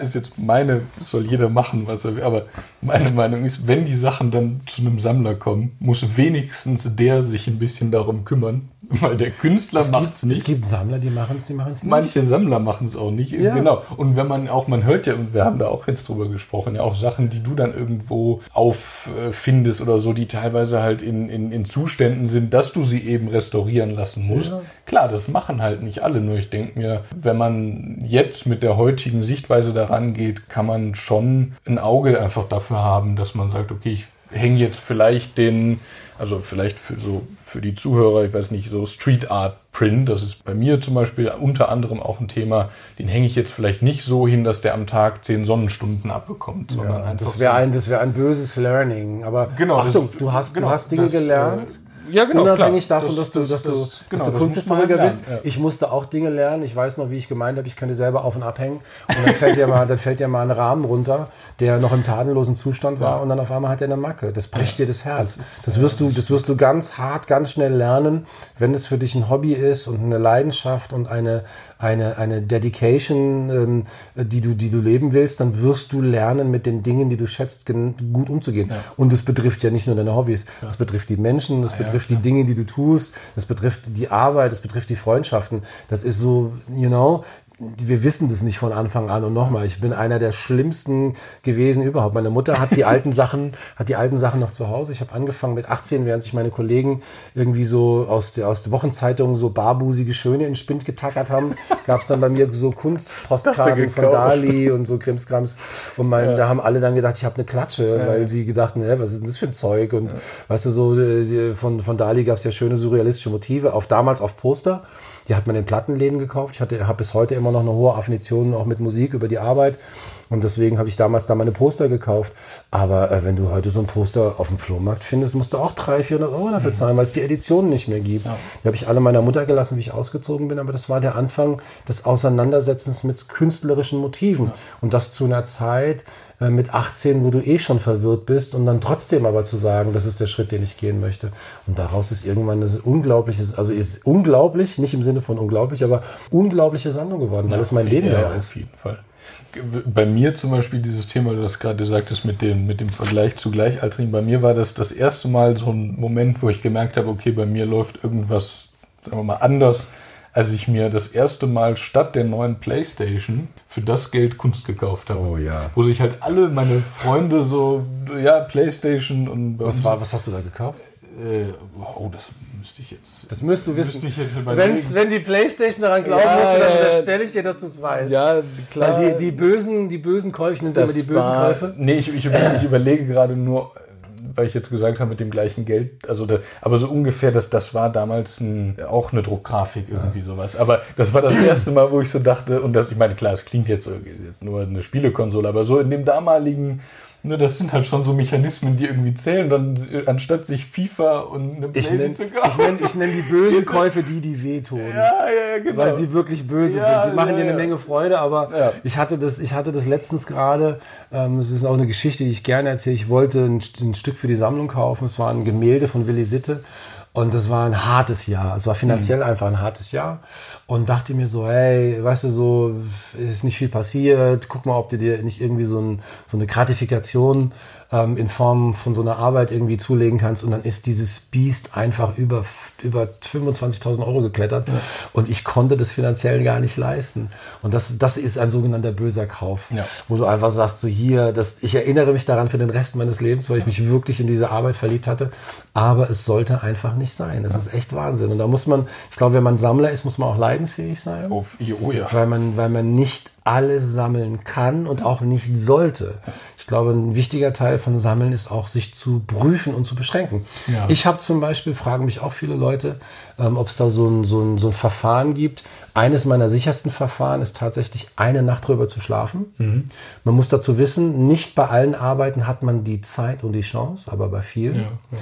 ist jetzt meine, soll jeder machen, was er will, aber meine Meinung ist, wenn die Sachen dann zu einem Sammler kommen, muss wenigstens der sich ein bisschen darum kümmern, weil der Künstler macht es nicht. Es gibt Sammler, die machen es, die machen es nicht. Manche Sammler machen es auch nicht, ja. genau. Und wenn man auch, man hört ja, und wir haben da auch jetzt drüber gesprochen, ja auch Sachen, die du dann irgendwo auffindest oder so, die teilweise halt in, in, in Zuständen sind, dass du sie eben restaurieren lassen musst. Ja. Klar, das machen halt nicht alle, nur ich denke mir, wenn man jetzt mit der heutigen Sichtweise Sichtweise daran geht, kann man schon ein Auge einfach dafür haben, dass man sagt, okay, ich hänge jetzt vielleicht den, also vielleicht für so für die Zuhörer, ich weiß nicht, so Street Art Print, das ist bei mir zum Beispiel unter anderem auch ein Thema, den hänge ich jetzt vielleicht nicht so hin, dass der am Tag zehn Sonnenstunden abbekommt, sondern ja, einfach. Das wäre ein, das wäre ein böses Learning. Aber genau, Achtung, das, du hast, genau, du hast Dinge das, gelernt. Äh, ja, genau, Unabhängig klar. davon, dass du, dass du, genau, dass du Kunsthistoriker bist. Ja. Ich musste auch Dinge lernen. Ich weiß noch, wie ich gemeint habe, ich könnte selber auf und abhängen. Und dann fällt dir mal, dann fällt dir mal ein Rahmen runter, der noch im tadellosen Zustand war. Ja. Und dann auf einmal hat er eine Macke. Das bricht dir das Herz. Das, das, wirst du, das wirst du ganz hart, ganz schnell lernen, wenn es für dich ein Hobby ist und eine Leidenschaft und eine, eine, eine Dedication, ähm, die du, die du leben willst, dann wirst du lernen, mit den Dingen, die du schätzt, gut umzugehen. Ja. Und es betrifft ja nicht nur deine Hobbys. Es betrifft die Menschen, es ah, betrifft die Dinge, die du tust, es betrifft die Arbeit, es betrifft die Freundschaften. Das ist so, you know, wir wissen das nicht von Anfang an. Und nochmal, ich bin einer der schlimmsten gewesen überhaupt. Meine Mutter hat die alten Sachen, hat die alten Sachen noch zu Hause. Ich habe angefangen mit 18, während sich meine Kollegen irgendwie so aus der, aus der Wochenzeitungen so barbusige Schöne in Spind getackert haben, gab es dann bei mir so Kunstpostkarten von Dali und so Krimskrams. Und mein, ja. da haben alle dann gedacht, ich habe eine Klatsche, ja. weil sie gedacht, ne, was ist denn das für ein Zeug? Und ja. weißt du, so äh, von, von Dali gab es ja schöne surrealistische Motive, auf damals auf Poster. Die hat man in Plattenläden gekauft. Ich hatte, habe bis heute immer noch eine hohe Affinition auch mit Musik über die Arbeit. Und deswegen habe ich damals da meine Poster gekauft. Aber äh, wenn du heute so ein Poster auf dem Flohmarkt findest, musst du auch 300, 400 Euro dafür mhm. zahlen, weil es die Editionen nicht mehr gibt. Ja. Die habe ich alle meiner Mutter gelassen, wie ich ausgezogen bin. Aber das war der Anfang des Auseinandersetzens mit künstlerischen Motiven. Ja. Und das zu einer Zeit, äh, mit 18, wo du eh schon verwirrt bist und dann trotzdem aber zu sagen, das ist der Schritt, den ich gehen möchte. Und daraus ist irgendwann eine unglaubliche, also ist unglaublich, nicht im Sinne von unglaublich, aber unglaubliche Sammlung geworden, weil ja, es mein Leben ja, ist. Auf jeden Fall. Bei mir zum Beispiel dieses Thema, du das gerade sagtest mit dem, mit dem Vergleich zu Gleichaltrigen, bei mir war das das erste Mal so ein Moment, wo ich gemerkt habe, okay, bei mir läuft irgendwas, sagen wir mal, anders als ich mir das erste Mal statt der neuen Playstation für das Geld Kunst gekauft habe. Oh ja. Wo sich halt alle meine Freunde so, ja, Playstation und. Was war, was hast du da gekauft? Äh, oh, das müsste ich jetzt. Das müsst du wissen. Ich jetzt Wenn's, wenn die Playstation daran glauben ja, müsste, dann unterstelle ich dir, dass du es weißt. Ja, klar. Weil die, die bösen, die bösen Käufe, ich nenne immer die bösen war, Käufe. Nee, ich, ich, ich überlege gerade nur, weil ich jetzt gesagt habe, mit dem gleichen Geld, also da, aber so ungefähr, dass das war damals ein, auch eine Druckgrafik, irgendwie ja. sowas. Aber das war das erste Mal, wo ich so dachte, und das, ich meine, klar, es klingt jetzt, jetzt nur eine Spielekonsole, aber so in dem damaligen Ne, das sind halt schon so Mechanismen, die irgendwie zählen. Dann anstatt sich FIFA und eine ich nenn, zu kaufen. Ich nenne ich nenn die bösen Käufe die, die wehtun. Ja, ja, genau. Weil sie wirklich böse ja, sind. Sie machen ja, dir eine Menge Freude, aber ja. ich hatte das, ich hatte das letztens gerade. Ähm, es ist auch eine Geschichte, die ich gerne erzähle. Ich wollte ein, ein Stück für die Sammlung kaufen. Es war ein Gemälde von Willi Sitte. Und es war ein hartes Jahr. Es war finanziell mhm. einfach ein hartes Jahr. Und dachte mir so, hey, weißt du, so ist nicht viel passiert. Guck mal, ob du dir nicht irgendwie so, ein, so eine Gratifikation ähm, in Form von so einer Arbeit irgendwie zulegen kannst. Und dann ist dieses Biest einfach über, über 25.000 Euro geklettert. Ja. Und ich konnte das finanziell gar nicht leisten. Und das, das ist ein sogenannter böser Kauf. Ja. Wo du einfach sagst, so hier, das, ich erinnere mich daran für den Rest meines Lebens, weil ich mich wirklich in diese Arbeit verliebt hatte. Aber es sollte einfach nicht sein. Es ja. ist echt Wahnsinn. Und da muss man, ich glaube, wenn man Sammler ist, muss man auch leidensfähig sein. Oh, oh ja. Weil man, weil man nicht alles sammeln kann und auch nicht sollte. Ich glaube, ein wichtiger Teil von Sammeln ist auch, sich zu prüfen und zu beschränken. Ja. Ich habe zum Beispiel, fragen mich auch viele Leute, ähm, ob es da so ein, so, ein, so ein Verfahren gibt. Eines meiner sichersten Verfahren ist tatsächlich, eine Nacht drüber zu schlafen. Mhm. Man muss dazu wissen, nicht bei allen Arbeiten hat man die Zeit und die Chance, aber bei vielen. Ja, ja.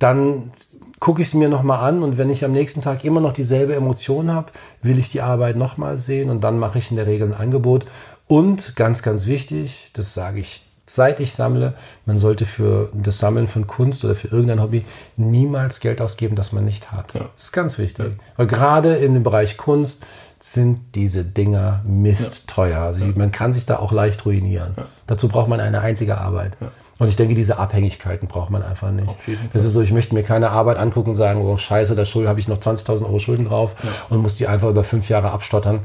Dann gucke ich es mir nochmal an und wenn ich am nächsten Tag immer noch dieselbe Emotion habe, will ich die Arbeit nochmal sehen und dann mache ich in der Regel ein Angebot. Und ganz, ganz wichtig, das sage ich seit ich sammle, man sollte für das Sammeln von Kunst oder für irgendein Hobby niemals Geld ausgeben, das man nicht hat. Ja. Das ist ganz wichtig. Ja. Weil gerade in dem Bereich Kunst sind diese Dinger mistteuer. Ja. Also man kann sich da auch leicht ruinieren. Dazu braucht man eine einzige Arbeit. Und ich denke, diese Abhängigkeiten braucht man einfach nicht. Es ist so, ich möchte mir keine Arbeit angucken und sagen, oh scheiße, da habe ich noch 20.000 Euro Schulden drauf und muss die einfach über fünf Jahre abstottern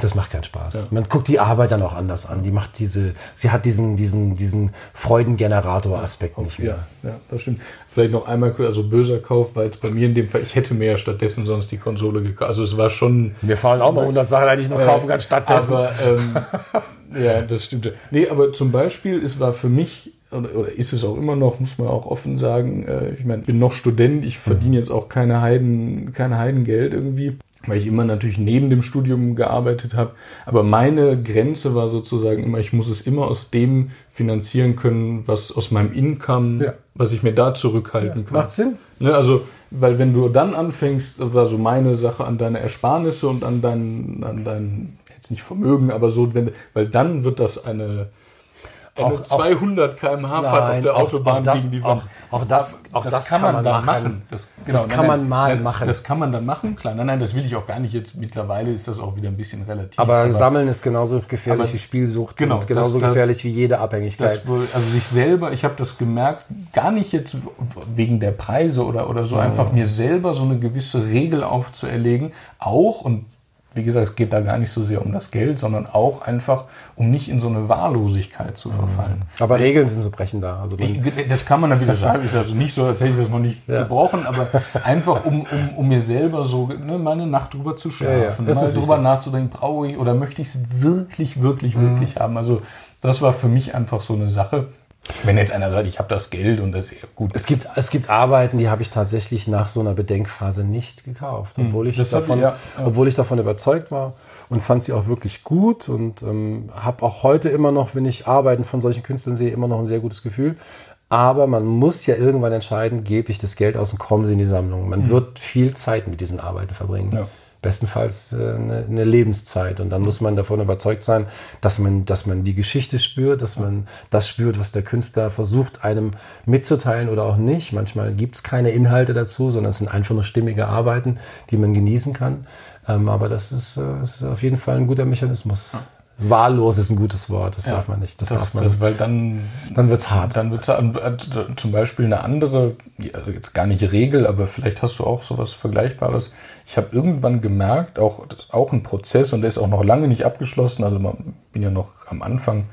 das macht keinen Spaß. Ja. Man guckt die Arbeit dann auch anders an. Die macht diese, sie hat diesen, diesen, diesen Freudengenerator-Aspekt nicht mehr. Ja, ja, das stimmt. Vielleicht noch einmal also böser Kauf, weil es bei mir in dem Fall, ich hätte mir ja stattdessen sonst die Konsole gekauft. Also es war schon. Mir fallen auch mal 100 Sachen, die ich noch äh, kaufen kann stattdessen. Aber, ähm, ja, das stimmt. Nee, aber zum Beispiel, es war für mich oder, oder ist es auch immer noch, muss man auch offen sagen. Äh, ich meine, ich bin noch Student, ich verdiene jetzt auch keine Heiden, keine Heidengeld irgendwie weil ich immer natürlich neben dem Studium gearbeitet habe. Aber meine Grenze war sozusagen immer, ich muss es immer aus dem finanzieren können, was aus meinem Income, ja. was ich mir da zurückhalten ja, kann. Macht Sinn. Ne, also, weil wenn du dann anfängst, war so meine Sache an deine Ersparnisse und an dein, an dein, jetzt nicht Vermögen, aber so, wenn, weil dann wird das eine, auch, 200 km/h fahrt auf der Autobahn das, gegen die Wand. Auch, auch das, auch das, das kann, man, man dann machen. machen. Das, genau, das kann nein, man mal nein, machen. Das kann man dann machen, klar. Nein, nein, das will ich auch gar nicht jetzt. Mittlerweile ist das auch wieder ein bisschen relativ. Aber, aber Sammeln ist genauso gefährlich aber, wie Spielsucht genau, und genauso das, gefährlich wie jede Abhängigkeit. Wohl, also sich selber, ich habe das gemerkt, gar nicht jetzt wegen der Preise oder, oder so, ja, einfach mir selber so eine gewisse Regel aufzuerlegen, auch und wie gesagt, es geht da gar nicht so sehr um das Geld, sondern auch einfach, um nicht in so eine Wahllosigkeit zu verfallen. Mhm. Aber Regeln sind so brechender. Also das kann man dann wieder sagen. Ist also nicht so, als hätte ich das noch nicht ja. gebrochen, aber einfach, um, um, um mir selber so ne, meine Nacht drüber zu schlafen, ja, ja. mal drüber nachzudenken, brauche ich oder möchte ich es wirklich, wirklich, mhm. wirklich haben. Also das war für mich einfach so eine Sache. Wenn jetzt einer sagt, ich habe das Geld und das ist gut. Es gibt, es gibt Arbeiten, die habe ich tatsächlich nach so einer Bedenkphase nicht gekauft, hm, obwohl ich, davon, ja, ja. obwohl ich davon überzeugt war und fand sie auch wirklich gut und ähm, habe auch heute immer noch, wenn ich Arbeiten von solchen Künstlern sehe, immer noch ein sehr gutes Gefühl. Aber man muss ja irgendwann entscheiden, gebe ich das Geld aus und kommen sie in die Sammlung. Man hm. wird viel Zeit mit diesen Arbeiten verbringen. Ja bestenfalls äh, eine, eine, Lebenszeit. Und dann muss man davon überzeugt sein, dass man, dass man die Geschichte spürt, dass man das spürt, was der Künstler versucht, einem mitzuteilen oder auch nicht. Manchmal gibt es keine Inhalte dazu, sondern es sind einfach nur stimmige Arbeiten, die man genießen kann. Ähm, aber das ist, äh, das ist auf jeden Fall ein guter Mechanismus. Wahllos ist ein gutes Wort, das ja, darf man nicht. Das, das darf man, das, weil dann, dann wird's hart. Dann wird's hart. Zum Beispiel eine andere, jetzt gar nicht Regel, aber vielleicht hast du auch sowas Vergleichbares. Ich habe irgendwann gemerkt, auch das ist auch ein Prozess und der ist auch noch lange nicht abgeschlossen. Also man bin ja noch am Anfang.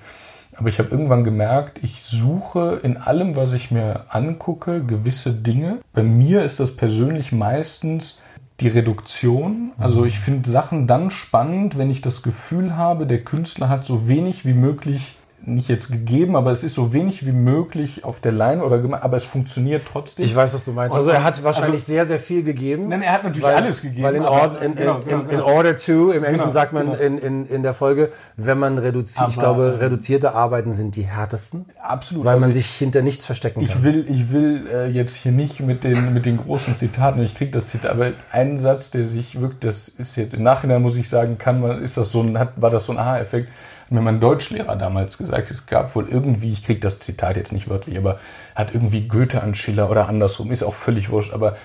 Aber ich habe irgendwann gemerkt, ich suche in allem, was ich mir angucke, gewisse Dinge. Bei mir ist das persönlich meistens die Reduktion. Also ich finde Sachen dann spannend, wenn ich das Gefühl habe, der Künstler hat so wenig wie möglich nicht jetzt gegeben, aber es ist so wenig wie möglich auf der Line oder gemacht, aber es funktioniert trotzdem. Ich weiß, was du meinst. Also er hat wahrscheinlich also, sehr, sehr viel gegeben. Nein, er hat natürlich weil, alles gegeben. Weil in, aber, in, genau, in, in, genau. order to, im Englischen genau, sagt man genau. in, in, in der Folge, wenn man reduziert, ich glaube, reduzierte Arbeiten sind die härtesten. Absolut. Weil also man sich hinter nichts verstecken ich kann. Will, ich will äh, jetzt hier nicht mit den, mit den großen Zitaten, ich krieg das Zitat, aber ein Satz, der sich wirkt, das ist jetzt im Nachhinein, muss ich sagen, kann man, ist das so ein, hat, war das so ein Aha-Effekt mir mein Deutschlehrer damals gesagt, es gab wohl irgendwie, ich kriege das Zitat jetzt nicht wörtlich, aber hat irgendwie Goethe an Schiller oder andersrum, ist auch völlig wurscht, aber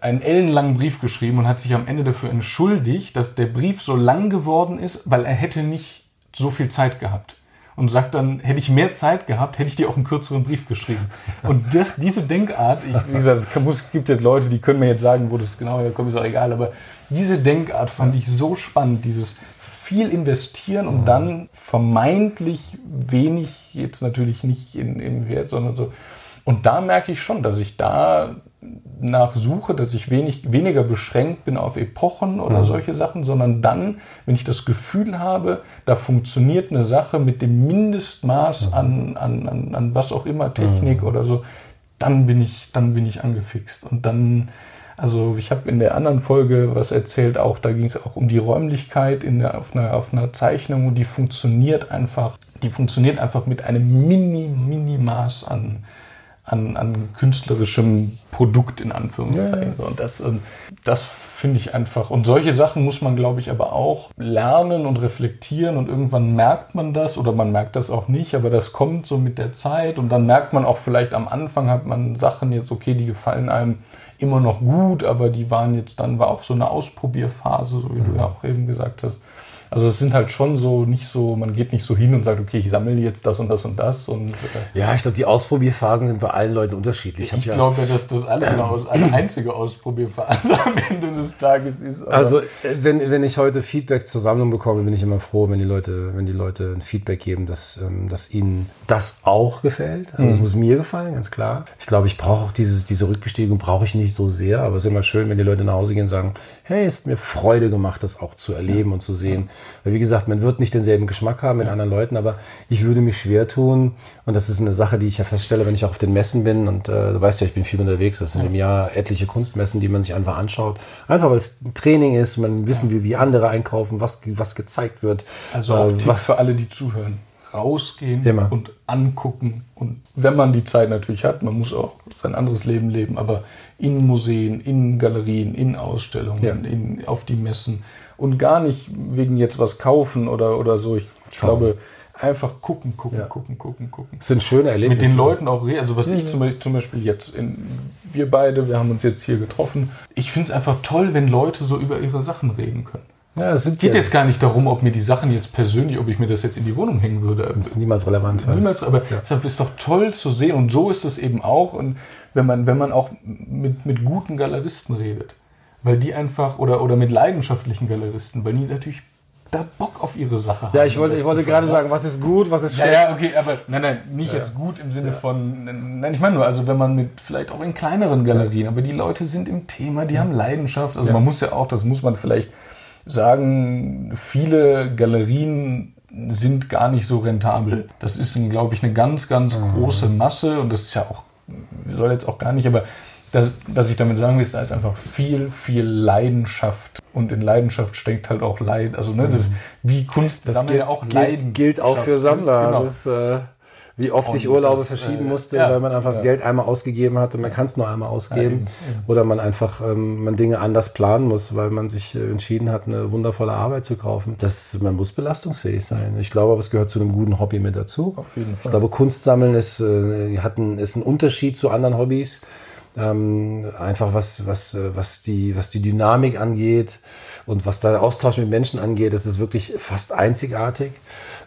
einen ellenlangen Brief geschrieben und hat sich am Ende dafür entschuldigt, dass der Brief so lang geworden ist, weil er hätte nicht so viel Zeit gehabt. Und sagt dann, hätte ich mehr Zeit gehabt, hätte ich dir auch einen kürzeren Brief geschrieben. Und das, diese Denkart, ich, wie gesagt, es muss, gibt jetzt Leute, die können mir jetzt sagen, wo das genau herkommt, ist auch egal, aber diese Denkart fand ich so spannend, dieses viel investieren und dann vermeintlich wenig, jetzt natürlich nicht in, im Wert, sondern so. Und da merke ich schon, dass ich da nach suche, dass ich wenig, weniger beschränkt bin auf Epochen oder mhm. solche Sachen, sondern dann, wenn ich das Gefühl habe, da funktioniert eine Sache mit dem Mindestmaß mhm. an, an, an, an was auch immer, Technik mhm. oder so, dann bin ich, dann bin ich angefixt. Und dann, also ich habe in der anderen Folge was erzählt, auch da ging es auch um die Räumlichkeit in der, auf, einer, auf einer Zeichnung und die funktioniert einfach, die funktioniert einfach mit einem Mini, Minimaß an, an, an künstlerischem Produkt in Anführungszeichen. Ja, ja. Und das, ähm, das finde ich einfach. Und solche Sachen muss man, glaube ich, aber auch lernen und reflektieren und irgendwann merkt man das oder man merkt das auch nicht, aber das kommt so mit der Zeit und dann merkt man auch vielleicht am Anfang hat man Sachen jetzt, okay, die gefallen einem immer noch gut, aber die waren jetzt dann, war auch so eine Ausprobierphase, so wie mhm. du ja auch eben gesagt hast. Also es sind halt schon so nicht so, man geht nicht so hin und sagt, okay, ich sammle jetzt das und das und das. Und, äh, ja, ich glaube, die Ausprobierphasen sind bei allen Leuten unterschiedlich. Ich, ich glaube ja, dass das alles eine, einzige Ausprobierphase am Ende des Tages ist. also wenn, wenn ich heute Feedback zur Sammlung bekomme, bin ich immer froh, wenn die Leute, wenn die Leute ein Feedback geben, dass, ähm, dass ihnen das auch gefällt. Also es mhm. muss mir gefallen, ganz klar. Ich glaube, ich brauche auch dieses, diese Rückbestätigung brauche ich nicht so sehr, aber es ist immer schön, wenn die Leute nach Hause gehen und sagen, hey, es hat mir Freude gemacht, das auch zu erleben und zu sehen. Weil wie gesagt, man wird nicht denselben Geschmack haben mit anderen Leuten, aber ich würde mich schwer tun. Und das ist eine Sache, die ich ja feststelle, wenn ich auch auf den Messen bin. Und äh, du weißt ja, ich bin viel unterwegs. Das sind im Jahr etliche Kunstmessen, die man sich einfach anschaut. Einfach weil es ein Training ist, man wissen will, wie andere einkaufen, was, was gezeigt wird. Also auch äh, was für alle, die zuhören rausgehen Immer. und angucken. Und wenn man die Zeit natürlich hat, man muss auch sein anderes Leben leben, aber in Museen, in Galerien, in Ausstellungen, ja. in, auf die Messen und gar nicht wegen jetzt was kaufen oder, oder so. Ich Schauen. glaube, einfach gucken, gucken, ja. gucken, gucken, gucken. Das sind schöne Erlebnisse. Mit den Leuten auch reden. Also was mhm. ich zum Beispiel, zum Beispiel jetzt, in, wir beide, wir haben uns jetzt hier getroffen. Ich finde es einfach toll, wenn Leute so über ihre Sachen reden können. Ja, es geht ja jetzt gar nicht darum, ob mir die Sachen jetzt persönlich, ob ich mir das jetzt in die Wohnung hängen würde. Das ist niemals relevant. Niemals, aber ja. deshalb ist doch toll zu sehen und so ist es eben auch und wenn man, wenn man auch mit, mit guten Galeristen redet weil die einfach, oder, oder mit leidenschaftlichen Galeristen, weil die natürlich da Bock auf ihre Sache haben. Ja, ich wollte, ich wollte gerade sagen, was ist gut, was ist schlecht. Ja, ja okay, aber nein, nein, nicht ja. jetzt gut im Sinne ja. von, nein, ich meine nur, also wenn man mit, vielleicht auch in kleineren Galerien, aber die Leute sind im Thema, die haben Leidenschaft, also man muss ja auch, das muss man vielleicht sagen, viele Galerien sind gar nicht so rentabel. Das ist, glaube ich, eine ganz, ganz mhm. große Masse und das ist ja auch, soll jetzt auch gar nicht, aber das, was ich damit sagen will, ist, da ist einfach viel, viel Leidenschaft. Und in Leidenschaft steckt halt auch Leid. Also, ne, das, wie Kunst das gilt, auch Leiden. Gilt auch für Sammler. Genau. Das ist, äh, wie oft ich Urlaube das, verschieben äh, musste, ja, weil man einfach ja. das Geld einmal ausgegeben hat und man kann es nur einmal ausgeben. Oder man einfach ähm, man Dinge anders planen muss, weil man sich äh, entschieden hat, eine wundervolle Arbeit zu kaufen. Das, man muss belastungsfähig sein. Ich glaube, aber es gehört zu einem guten Hobby mit dazu. Auf jeden Fall. Ich glaube, Kunstsammeln ist, äh, hat ein, ist ein Unterschied zu anderen Hobbys. Ähm, einfach was, was, äh, was, die, was die Dynamik angeht und was der Austausch mit Menschen angeht, das ist wirklich fast einzigartig.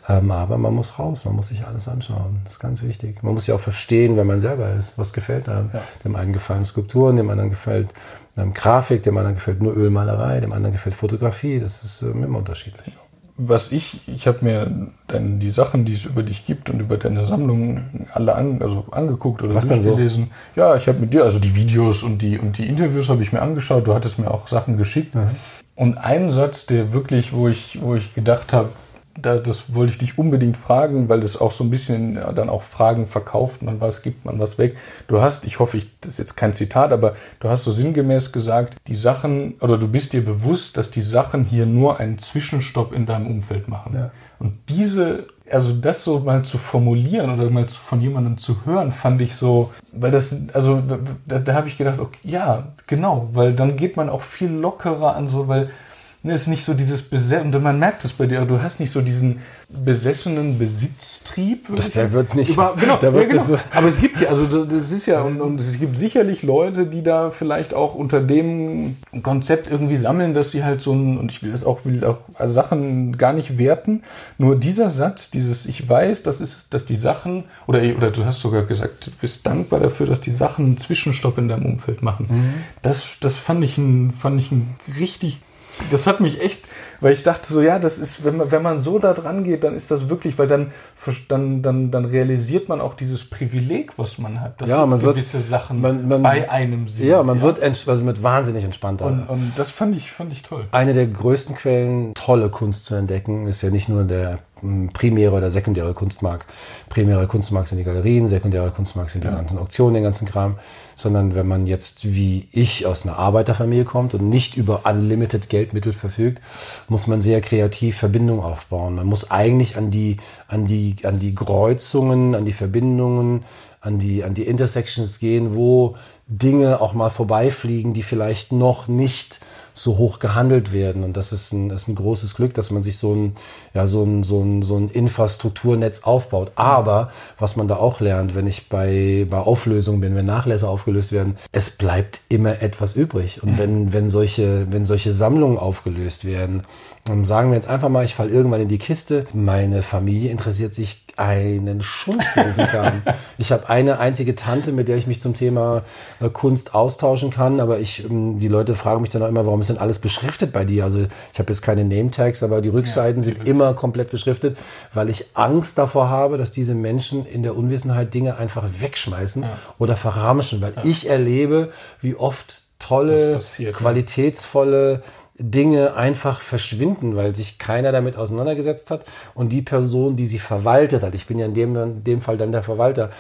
Ähm, aber man muss raus, man muss sich alles anschauen. Das ist ganz wichtig. Man muss ja auch verstehen, wer man selber ist. Was gefällt einem? Ja. Dem einen gefallen Skulpturen, dem anderen gefällt ähm, Grafik, dem anderen gefällt nur Ölmalerei, dem anderen gefällt Fotografie. Das ist ähm, immer unterschiedlich was ich, ich habe mir dann die Sachen, die es über dich gibt und über deine Sammlung alle an, also angeguckt oder was durchgelesen. So? Ja, ich habe mit dir, also die Videos und die und die Interviews habe ich mir angeschaut. Du hattest mir auch Sachen geschickt. Mhm. Und ein Satz, der wirklich, wo ich, wo ich gedacht habe, da, das wollte ich dich unbedingt fragen, weil das auch so ein bisschen ja, dann auch Fragen verkauft, man was gibt, man was weg. Du hast, ich hoffe, ich, das ist jetzt kein Zitat, aber du hast so sinngemäß gesagt, die Sachen, oder du bist dir bewusst, dass die Sachen hier nur einen Zwischenstopp in deinem Umfeld machen. Ja. Und diese also das so mal zu formulieren oder mal von jemandem zu hören, fand ich so, weil das, also da, da habe ich gedacht, okay, ja, genau, weil dann geht man auch viel lockerer an so, weil ist nicht so dieses Besetzen, und man merkt das bei dir, du hast nicht so diesen besessenen Besitztrieb. Das, der wird nicht. Über, genau, der wird ja, genau. So Aber es gibt ja, also das ist ja, und, und, es gibt sicherlich Leute, die da vielleicht auch unter dem Konzept irgendwie sammeln, dass sie halt so ein, und ich will das auch, will auch Sachen gar nicht werten, nur dieser Satz, dieses, ich weiß, das ist, dass die Sachen, oder, oder du hast sogar gesagt, du bist dankbar dafür, dass die Sachen einen Zwischenstopp in deinem Umfeld machen. Mhm. Das, das fand ich ein, fand ich ein richtig das hat mich echt, weil ich dachte so, ja, das ist, wenn man, wenn man so da dran geht, dann ist das wirklich, weil dann, dann, dann, dann realisiert man auch dieses Privileg, was man hat, dass ja, man gewisse wird, Sachen man, man, bei einem sind. Ja, man ja? wird also mit wahnsinnig entspannter. Und, und das fand ich, fand ich toll. Eine der größten Quellen, tolle Kunst zu entdecken, ist ja nicht nur der primäre oder sekundäre Kunstmarkt. Primäre Kunstmarkt sind die Galerien, sekundäre Kunstmarkt sind die ja. ganzen Auktionen, den ganzen Kram. Sondern wenn man jetzt wie ich aus einer Arbeiterfamilie kommt und nicht über unlimited Geldmittel verfügt, muss man sehr kreativ Verbindungen aufbauen. Man muss eigentlich an die, an die, an die Kreuzungen, an die Verbindungen, an die, an die Intersections gehen, wo Dinge auch mal vorbeifliegen, die vielleicht noch nicht so hoch gehandelt werden. Und das ist ein, ist ein großes Glück, dass man sich so ein, ja, so ein, so ein, so ein Infrastrukturnetz aufbaut. Aber was man da auch lernt, wenn ich bei, bei Auflösungen bin, wenn Nachlässe aufgelöst werden, es bleibt immer etwas übrig. Und wenn, wenn solche, wenn solche Sammlungen aufgelöst werden, sagen wir jetzt einfach mal, ich falle irgendwann in die Kiste. Meine Familie interessiert sich einen Schund für diesen Kram. ich habe eine einzige Tante, mit der ich mich zum Thema äh, Kunst austauschen kann, aber ich, ähm, die Leute fragen mich dann auch immer, warum ist denn alles beschriftet bei dir? Also ich habe jetzt keine Name-Tags, aber die Rückseiten ja, die sind immer komplett beschriftet, weil ich Angst davor habe, dass diese Menschen in der Unwissenheit Dinge einfach wegschmeißen ja. oder verramschen, weil ja. ich erlebe, wie oft tolle, passiert, qualitätsvolle Dinge einfach verschwinden, weil sich keiner damit auseinandergesetzt hat und die Person, die sie verwaltet hat, ich bin ja in dem, in dem Fall dann der Verwalter,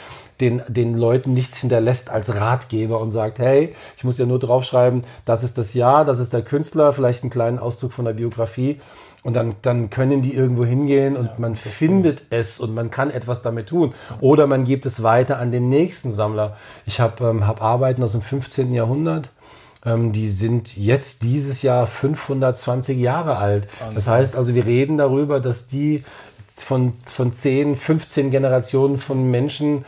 den, den Leuten nichts hinterlässt als Ratgeber und sagt, hey, ich muss ja nur draufschreiben, das ist das Jahr, das ist der Künstler, vielleicht einen kleinen Auszug von der Biografie und dann, dann können die irgendwo hingehen und ja, man findet es und man kann etwas damit tun. Oder man gibt es weiter an den nächsten Sammler. Ich habe ähm, hab Arbeiten aus dem 15. Jahrhundert ähm, die sind jetzt dieses Jahr 520 Jahre alt. Das heißt also, wir reden darüber, dass die von, von 10, 15 Generationen von Menschen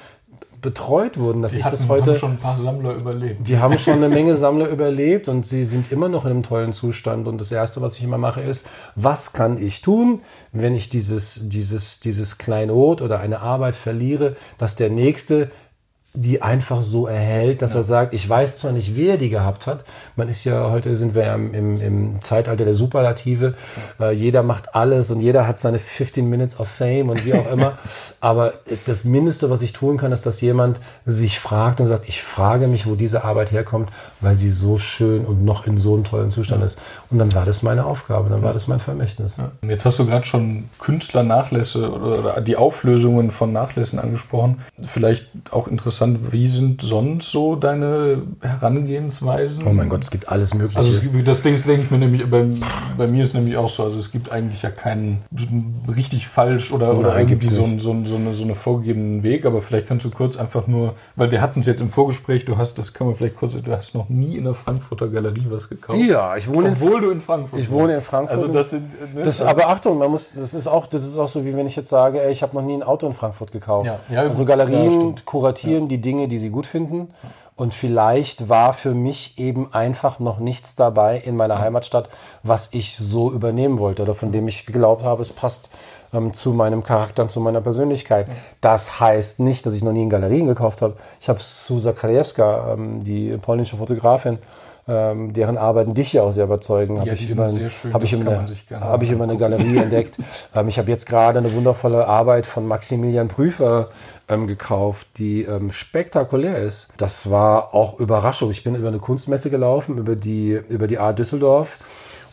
betreut wurden, dass die ich hatten, das heute. haben schon ein paar Sammler überlebt. Die haben schon eine Menge Sammler überlebt und sie sind immer noch in einem tollen Zustand. Und das erste, was ich immer mache, ist, was kann ich tun, wenn ich dieses, dieses, dieses Kleinod oder eine Arbeit verliere, dass der nächste die einfach so erhält, dass ja. er sagt, ich weiß zwar nicht, wer die gehabt hat. Man ist ja, heute sind wir ja im, im, Zeitalter der Superlative. Ja. Äh, jeder macht alles und jeder hat seine 15 Minutes of Fame und wie auch immer. Aber das Mindeste, was ich tun kann, ist, dass jemand sich fragt und sagt, ich frage mich, wo diese Arbeit herkommt, weil sie so schön und noch in so einem tollen Zustand ja. ist. Und dann war das meine Aufgabe, dann war das mein Vermächtnis. Jetzt hast du gerade schon Künstlernachlässe oder die Auflösungen von Nachlässen angesprochen. Vielleicht auch interessant interessant, wie sind sonst so deine Herangehensweisen? Oh mein Gott, es gibt alles Mögliche. Also gibt, das denke denk ich mir nämlich, bei, bei, mir ist nämlich auch so, also es gibt eigentlich ja keinen richtig falsch oder, oder irgendwie so, so, so, eine, so eine vorgegebenen Weg, aber vielleicht kannst du kurz einfach nur, weil wir hatten es jetzt im Vorgespräch, du hast, das können wir vielleicht kurz, du hast noch nie in der Frankfurter Galerie was gekauft. Ja, ich wohne Obwohl in, du in Frankfurt Ich wohne in Frankfurt. Also das sind, ne? das, aber Achtung, man muss, das ist auch, das ist auch so, wie wenn ich jetzt sage, ey, ich habe noch nie ein Auto in Frankfurt gekauft. Ja, ja, also Galerien ja, kuratieren die Dinge, die sie gut finden. Und vielleicht war für mich eben einfach noch nichts dabei in meiner Heimatstadt, was ich so übernehmen wollte oder von dem ich geglaubt habe, es passt ähm, zu meinem Charakter und zu meiner Persönlichkeit. Das heißt nicht, dass ich noch nie in Galerien gekauft habe. Ich habe Susa Krajewska, ähm, die polnische Fotografin, ähm, deren Arbeiten dich ja auch sehr überzeugen, habe ja, ich, immer, hab ich, immer, hab ich immer eine Galerie entdeckt. Ähm, ich habe jetzt gerade eine wundervolle Arbeit von Maximilian Prüfer ähm, gekauft, die ähm, spektakulär ist. Das war auch Überraschung. Ich bin über eine Kunstmesse gelaufen, über die, über die A Düsseldorf.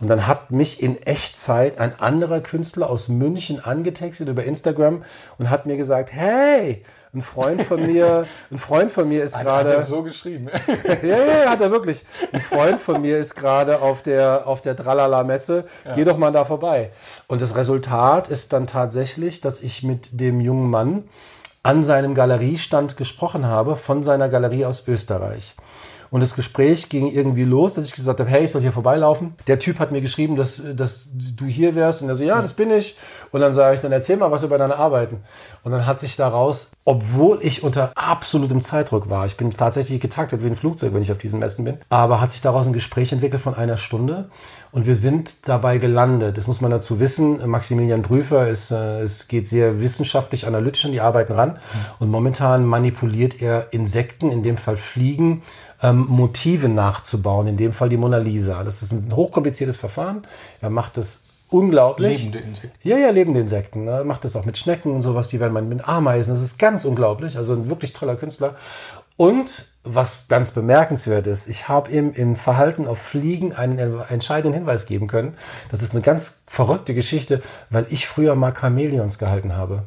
Und dann hat mich in Echtzeit ein anderer Künstler aus München angetextet über Instagram und hat mir gesagt, hey, ein Freund von mir, ein Freund von mir ist gerade. Hat er so geschrieben. ja, ja, hat er wirklich. Ein Freund von mir ist gerade auf der, auf der Tralala-Messe. Ja. Geh doch mal da vorbei. Und das Resultat ist dann tatsächlich, dass ich mit dem jungen Mann an seinem Galeriestand gesprochen habe, von seiner Galerie aus Österreich. Und das Gespräch ging irgendwie los, dass ich gesagt habe, hey, ich soll hier vorbeilaufen. Der Typ hat mir geschrieben, dass, dass du hier wärst. Und er so, ja, das bin ich. Und dann sage ich, dann erzähl mal was über deine Arbeiten. Und dann hat sich daraus, obwohl ich unter absolutem Zeitdruck war, ich bin tatsächlich getaktet wie ein Flugzeug, wenn ich auf diesen Messen bin, aber hat sich daraus ein Gespräch entwickelt von einer Stunde. Und wir sind dabei gelandet. Das muss man dazu wissen. Maximilian Prüfer ist, äh, es geht sehr wissenschaftlich, analytisch an die Arbeiten ran. Und momentan manipuliert er Insekten, in dem Fall Fliegen, ähm, Motive nachzubauen, in dem Fall die Mona Lisa. Das ist ein hochkompliziertes Verfahren. Er macht das unglaublich. Lebende Insekten. Ja, ja, lebende Insekten. Ne? Macht das auch mit Schnecken und sowas, die werden man mit Ameisen. Das ist ganz unglaublich. Also ein wirklich toller Künstler. Und was ganz bemerkenswert ist, ich habe ihm im Verhalten auf Fliegen einen entscheidenden Hinweis geben können. Das ist eine ganz verrückte Geschichte, weil ich früher mal Chamäleons gehalten habe.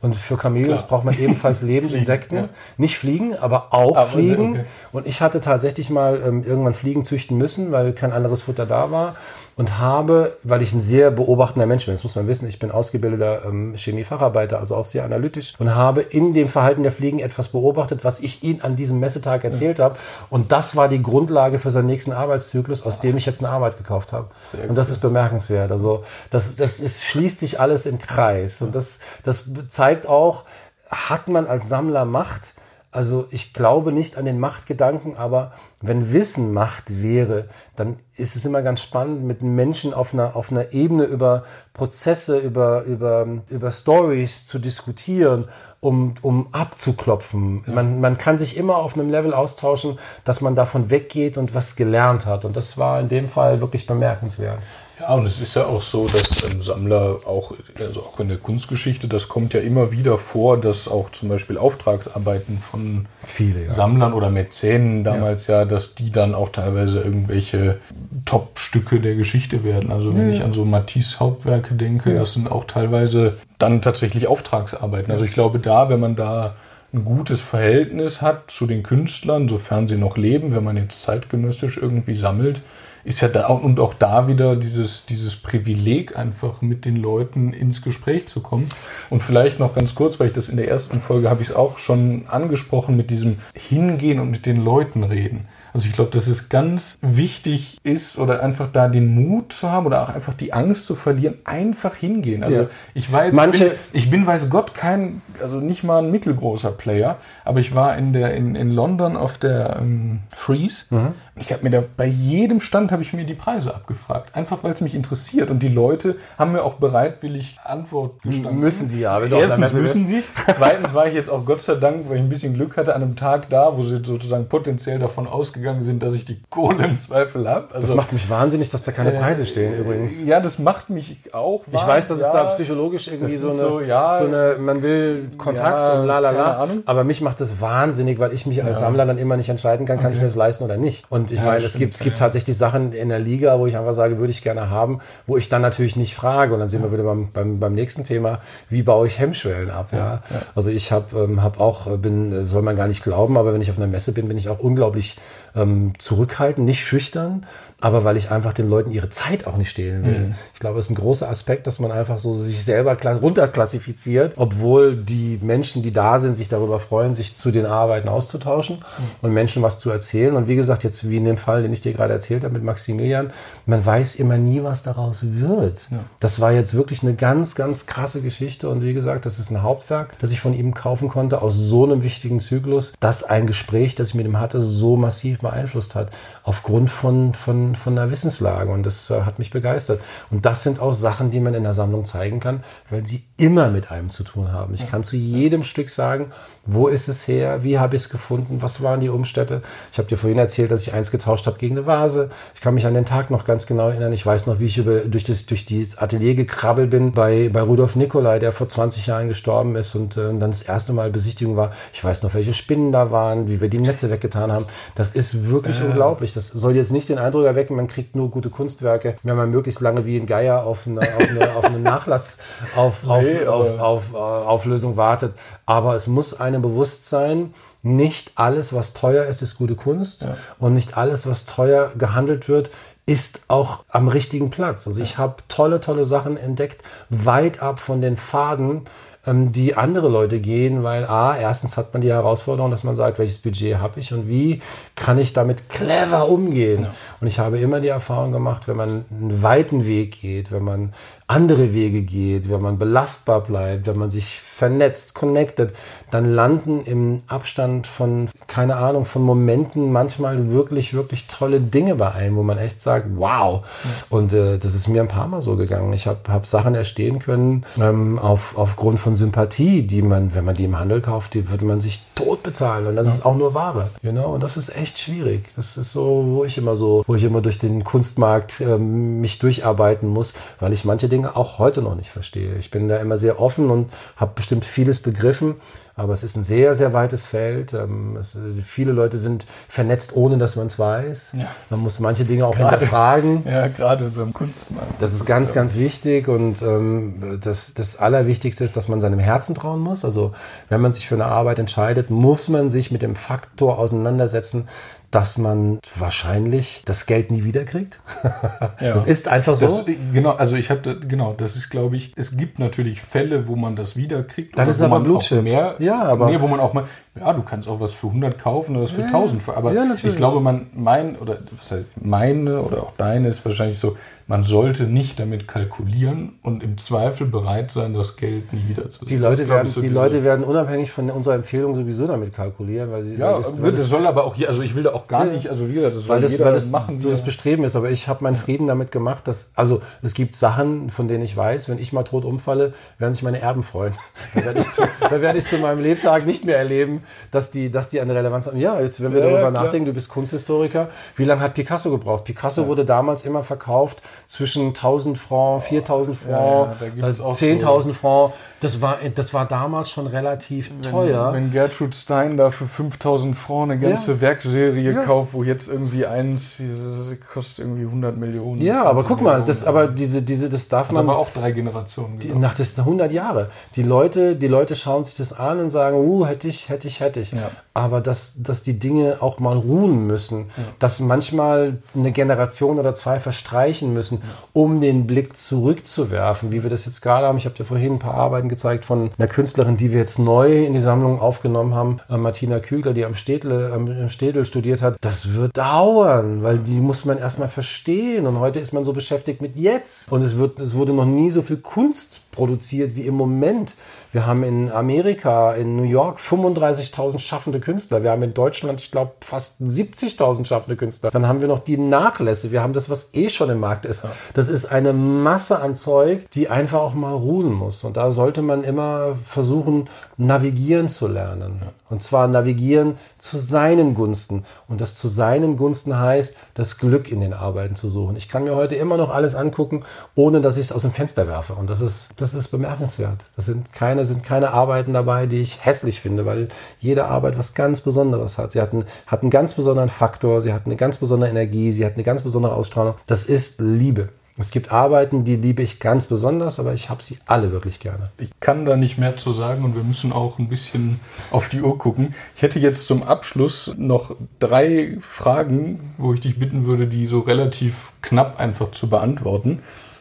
Und für Chamäleons braucht man ebenfalls lebende Insekten. Ja. Nicht fliegen, aber auch aber fliegen. Okay. Und ich hatte tatsächlich mal ähm, irgendwann Fliegen züchten müssen, weil kein anderes Futter da war und habe, weil ich ein sehr beobachtender Mensch bin, das muss man wissen, ich bin ausgebildeter ähm, Chemiefacharbeiter, also auch sehr analytisch und habe in dem Verhalten der Fliegen etwas beobachtet, was ich ihm an diesem Messetag erzählt ja. habe. Und das war die Grundlage für seinen nächsten Arbeitszyklus, aus dem ich jetzt eine Arbeit gekauft habe. und das ist bemerkenswert. Also das, das es schließt sich alles im Kreis. Und das, das zeigt auch, hat man als Sammler Macht, also ich glaube nicht an den Machtgedanken, aber wenn Wissen Macht wäre, dann ist es immer ganz spannend, mit Menschen auf einer, auf einer Ebene über Prozesse, über, über, über Stories zu diskutieren, um, um abzuklopfen. Ja. Man, man kann sich immer auf einem Level austauschen, dass man davon weggeht und was gelernt hat. Und das war in dem Fall wirklich bemerkenswert. Ja, und es ist ja auch so, dass ähm, Sammler auch, also auch in der Kunstgeschichte, das kommt ja immer wieder vor, dass auch zum Beispiel Auftragsarbeiten von Viele, ja. Sammlern oder Mäzenen damals ja. ja. dass die dann auch teilweise irgendwelche Top-Stücke der Geschichte werden. Also wenn ja. ich an so Matisse Hauptwerke denke, das sind auch teilweise dann tatsächlich Auftragsarbeiten. Also ich glaube da, wenn man da ein gutes Verhältnis hat zu den Künstlern, sofern sie noch leben, wenn man jetzt zeitgenössisch irgendwie sammelt, ist ja da und auch da wieder dieses, dieses Privileg, einfach mit den Leuten ins Gespräch zu kommen. Und vielleicht noch ganz kurz, weil ich das in der ersten Folge habe ich es auch schon angesprochen, mit diesem Hingehen und mit den Leuten reden. Also ich glaube, dass es ganz wichtig ist oder einfach da den Mut zu haben oder auch einfach die Angst zu verlieren, einfach hingehen. Also ja. ich war jetzt, Manche bin, ich bin weiß Gott kein, also nicht mal ein mittelgroßer Player, aber ich war in der in, in London auf der ähm, Freeze mhm. Ich habe mir da bei jedem Stand habe ich mir die Preise abgefragt, einfach weil es mich interessiert und die Leute haben mir auch bereitwillig Antwort gestanden. Müssen sie ja. Wenn Erstens müssen sie. Zweitens war ich jetzt auch Gott sei Dank, weil ich ein bisschen Glück hatte, an einem Tag da, wo sie sozusagen potenziell davon ausgegangen sind, dass ich die Kohle im Zweifel habe. Also, das macht mich wahnsinnig, dass da keine äh, Preise stehen übrigens. Ja, das macht mich auch. Ich weiß, dass ja, es da psychologisch irgendwie so eine, so, ja, so eine, man will Kontakt ja, und la la la. Aber mich macht das wahnsinnig, weil ich mich als Sammler dann immer nicht entscheiden kann, kann okay. ich mir das leisten oder nicht. Und ich meine, es gibt, es gibt tatsächlich Sachen in der Liga, wo ich einfach sage, würde ich gerne haben, wo ich dann natürlich nicht frage. Und dann sind wir wieder beim, beim, beim nächsten Thema, wie baue ich Hemmschwellen ab? Ja, ja. Also ich habe ähm, hab auch, äh, bin, äh, soll man gar nicht glauben, aber wenn ich auf einer Messe bin, bin ich auch unglaublich ähm, zurückhaltend, nicht schüchtern, aber weil ich einfach den Leuten ihre Zeit auch nicht stehlen will. Mhm. Ich glaube, es ist ein großer Aspekt, dass man einfach so sich selber runterklassifiziert, obwohl die Menschen, die da sind, sich darüber freuen, sich zu den Arbeiten auszutauschen mhm. und Menschen was zu erzählen. Und wie gesagt, jetzt wie in dem Fall, den ich dir gerade erzählt habe mit Maximilian, man weiß immer nie, was daraus wird. Ja. Das war jetzt wirklich eine ganz, ganz krasse Geschichte. Und wie gesagt, das ist ein Hauptwerk, das ich von ihm kaufen konnte aus so einem wichtigen Zyklus, dass ein Gespräch, das ich mit ihm hatte, so massiv beeinflusst hat. Aufgrund von, von von, von der Wissenslage und das äh, hat mich begeistert. Und das sind auch Sachen, die man in der Sammlung zeigen kann, weil sie immer mit einem zu tun haben. Ich kann zu jedem Stück sagen, wo ist es her? Wie habe ich es gefunden? Was waren die Umstände? Ich habe dir vorhin erzählt, dass ich eins getauscht habe gegen eine Vase. Ich kann mich an den Tag noch ganz genau erinnern. Ich weiß noch, wie ich über, durch, das, durch dieses Atelier gekrabbelt bin bei, bei Rudolf Nicolai, der vor 20 Jahren gestorben ist und äh, dann das erste Mal Besichtigung war. Ich weiß noch, welche Spinnen da waren, wie wir die Netze weggetan haben. Das ist wirklich äh. unglaublich. Das soll jetzt nicht den Eindruck erwecken, man kriegt nur gute Kunstwerke, wenn man möglichst lange wie ein Geier auf eine, auf eine, auf eine Nachlass auf, nee, auf, auf, auf, Auflösung wartet. Aber es muss einem bewusst sein, nicht alles, was teuer ist, ist gute Kunst. Ja. Und nicht alles, was teuer gehandelt wird, ist auch am richtigen Platz. Also ich habe tolle, tolle Sachen entdeckt, weit ab von den Faden, ähm, die andere Leute gehen, weil A, erstens hat man die Herausforderung, dass man sagt, welches Budget habe ich und wie kann ich damit clever umgehen. Ja. Und ich habe immer die Erfahrung gemacht, wenn man einen weiten Weg geht, wenn man andere Wege geht, wenn man belastbar bleibt, wenn man sich vernetzt, connected, dann landen im Abstand von, keine Ahnung, von Momenten manchmal wirklich, wirklich tolle Dinge bei einem, wo man echt sagt, wow. Und äh, das ist mir ein paar Mal so gegangen. Ich habe hab Sachen erstehen können ähm, auf, aufgrund von Sympathie, die man, wenn man die im Handel kauft, die würde man sich tot bezahlen. Und das ist auch nur Ware. You know? Und das ist echt schwierig. Das ist so, wo ich immer so, wo ich immer durch den Kunstmarkt ähm, mich durcharbeiten muss, weil ich manche Dinge Dinge auch heute noch nicht verstehe. Ich bin da immer sehr offen und habe bestimmt vieles begriffen, aber es ist ein sehr, sehr weites Feld. Ähm, es, viele Leute sind vernetzt, ohne dass man es weiß. Ja. Man muss manche Dinge auch gerade, hinterfragen. Ja, gerade beim Kunstmarkt. Das ist ganz, ganz wichtig und ähm, das, das Allerwichtigste ist, dass man seinem Herzen trauen muss. Also wenn man sich für eine Arbeit entscheidet, muss man sich mit dem Faktor auseinandersetzen, dass man wahrscheinlich das Geld nie wiederkriegt. ja. Das ist einfach so. Das, genau, also ich habe genau, das ist glaube ich, es gibt natürlich Fälle, wo man das wiederkriegt. Dann ist es aber Blutchip. mehr, ja, aber nee, wo man auch mal, ja, du kannst auch was für 100 kaufen oder was für ja, 1000, aber ja, ich glaube, man mein oder was heißt meine oder auch deine ist wahrscheinlich so, man sollte nicht damit kalkulieren und im Zweifel bereit sein, das Geld nie wieder zu Die Leute, werden, so die Leute werden unabhängig von unserer Empfehlung sowieso damit kalkulieren, weil sie. Ja, weil das, weil das, soll aber auch hier, also ich will da auch gar ja, nicht, also wie gesagt, das soll weil das, weil das machen. So das Bestreben ist, aber ich habe meinen Frieden damit gemacht, dass, also es gibt Sachen, von denen ich weiß, wenn ich mal tot umfalle, werden sich meine Erben freuen. dann werde ich, zu, dann werde ich zu meinem Lebtag nicht mehr erleben, dass die, dass die eine Relevanz haben. Ja, jetzt, wenn wir ja, darüber nachdenken, du bist Kunsthistoriker, wie lange hat Picasso gebraucht? Picasso ja. wurde damals immer verkauft zwischen 1000 Francs, 4000 Francs, ja, ja, 10.000 so. Francs. Das war, das war damals schon relativ wenn, teuer. Wenn Gertrude Stein da für 5000 Francs eine ganze ja. Werkserie kauft, wo jetzt irgendwie eins, das kostet irgendwie 100 Millionen. Ja, aber guck mal, das, aber diese, diese, das darf Hat man. aber auch drei Generationen. Die, nach das 100 Jahre. Die Leute, die Leute schauen sich das an und sagen, uh, hätte ich, hätte ich, hätte ich. Aber dass, dass die Dinge auch mal ruhen müssen, dass manchmal eine Generation oder zwei verstreichen müssen, um den Blick zurückzuwerfen, wie wir das jetzt gerade haben. Ich habe dir vorhin ein paar Arbeiten gezeigt von einer Künstlerin, die wir jetzt neu in die Sammlung aufgenommen haben, äh, Martina Kügler, die am Städtel, am Städel studiert hat. Das wird dauern, weil die muss man erstmal verstehen. Und heute ist man so beschäftigt mit jetzt. Und es wird, es wurde noch nie so viel Kunst produziert wie im Moment. Wir haben in Amerika, in New York 35.000 schaffende Künstler. Wir haben in Deutschland, ich glaube, fast 70.000 schaffende Künstler. Dann haben wir noch die Nachlässe. Wir haben das, was eh schon im Markt ist. Das ist eine Masse an Zeug, die einfach auch mal ruhen muss. Und da sollte man immer versuchen, navigieren zu lernen. Und zwar navigieren zu seinen Gunsten. Und das zu seinen Gunsten heißt, das Glück in den Arbeiten zu suchen. Ich kann mir heute immer noch alles angucken, ohne dass ich es aus dem Fenster werfe. Und das ist, das ist bemerkenswert. Das sind keine keine, sind keine Arbeiten dabei, die ich hässlich finde, weil jede Arbeit was ganz Besonderes hat. Sie hat einen, hat einen ganz besonderen Faktor, sie hat eine ganz besondere Energie, sie hat eine ganz besondere Ausstrahlung. Das ist Liebe. Es gibt Arbeiten, die liebe ich ganz besonders, aber ich habe sie alle wirklich gerne. Ich kann da nicht mehr zu sagen und wir müssen auch ein bisschen auf die Uhr gucken. Ich hätte jetzt zum Abschluss noch drei Fragen, wo ich dich bitten würde, die so relativ knapp einfach zu beantworten.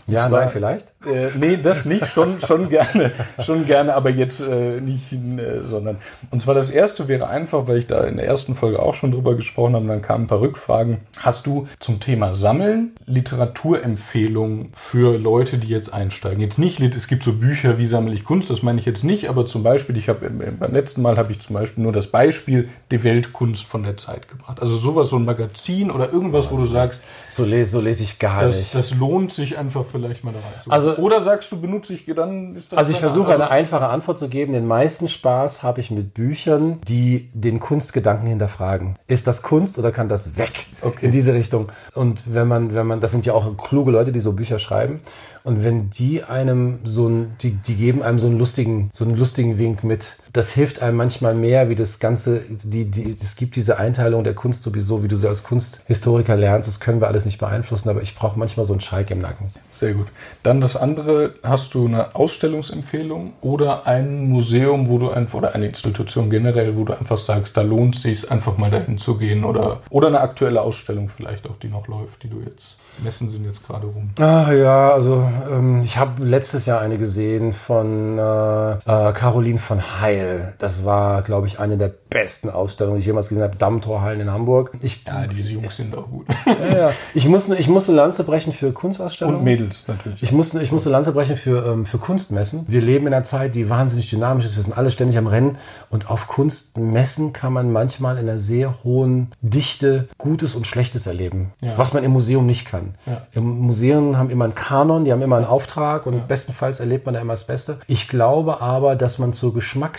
Ja, zwar, nein, vielleicht? Äh, nee, das nicht, schon, schon gerne, schon gerne, aber jetzt äh, nicht, äh, sondern. Und zwar das erste wäre einfach, weil ich da in der ersten Folge auch schon drüber gesprochen habe, dann kamen ein paar Rückfragen. Hast du zum Thema Sammeln Literaturempfehlungen für Leute, die jetzt einsteigen? Jetzt nicht, es gibt so Bücher, wie sammle ich Kunst, das meine ich jetzt nicht, aber zum Beispiel, ich habe beim letzten Mal habe ich zum Beispiel nur das Beispiel Die Weltkunst von der Zeit gebracht. Also sowas, so ein Magazin oder irgendwas, wo du sagst, so lese, so lese ich gar das, nicht. Das lohnt sich einfach vielleicht mal da rein. Also, oder sagst du, benutze ich, dann ist das. Also ich versuche eine einfache Antwort zu geben. Den meisten Spaß habe ich mit Büchern, die den Kunstgedanken hinterfragen. Ist das Kunst oder kann das weg? Okay. In diese Richtung. Und wenn man, wenn man, das sind ja auch kluge Leute, die so Bücher schreiben. Und wenn die einem so ein, die, die geben einem so einen lustigen, so einen lustigen Wink mit. Das hilft einem manchmal mehr, wie das Ganze, die, die, es gibt diese Einteilung der Kunst sowieso, wie du sie als Kunsthistoriker lernst. Das können wir alles nicht beeinflussen, aber ich brauche manchmal so einen Schalk im Nacken. Sehr gut. Dann das andere, hast du eine Ausstellungsempfehlung oder ein Museum, wo du einfach, oder eine Institution generell, wo du einfach sagst, da lohnt es sich einfach mal dahin zu gehen oder, oder eine aktuelle Ausstellung vielleicht auch, die noch läuft, die du jetzt Messen sind jetzt gerade rum. Ah ja, also ähm, ich habe letztes Jahr eine gesehen von äh, äh, Caroline von Heil. Das war, glaube ich, eine der besten Ausstellungen, die ich jemals gesehen habe. Dammtorhallen in Hamburg. Ich, ja, diese Jungs sind auch gut. ja, ja. Ich muss, ich muss eine Lanze brechen für Kunstausstellungen. Und Mädels natürlich. Ich muss, ich muss eine Lanze brechen für, ähm, für Kunstmessen. Wir leben in einer Zeit, die wahnsinnig dynamisch ist. Wir sind alle ständig am Rennen. Und auf Kunstmessen kann man manchmal in einer sehr hohen Dichte Gutes und Schlechtes erleben. Ja. Was man im Museum nicht kann. Ja. Im Museum haben immer einen Kanon, die haben immer einen Auftrag und bestenfalls erlebt man da immer das Beste. Ich glaube aber, dass man zur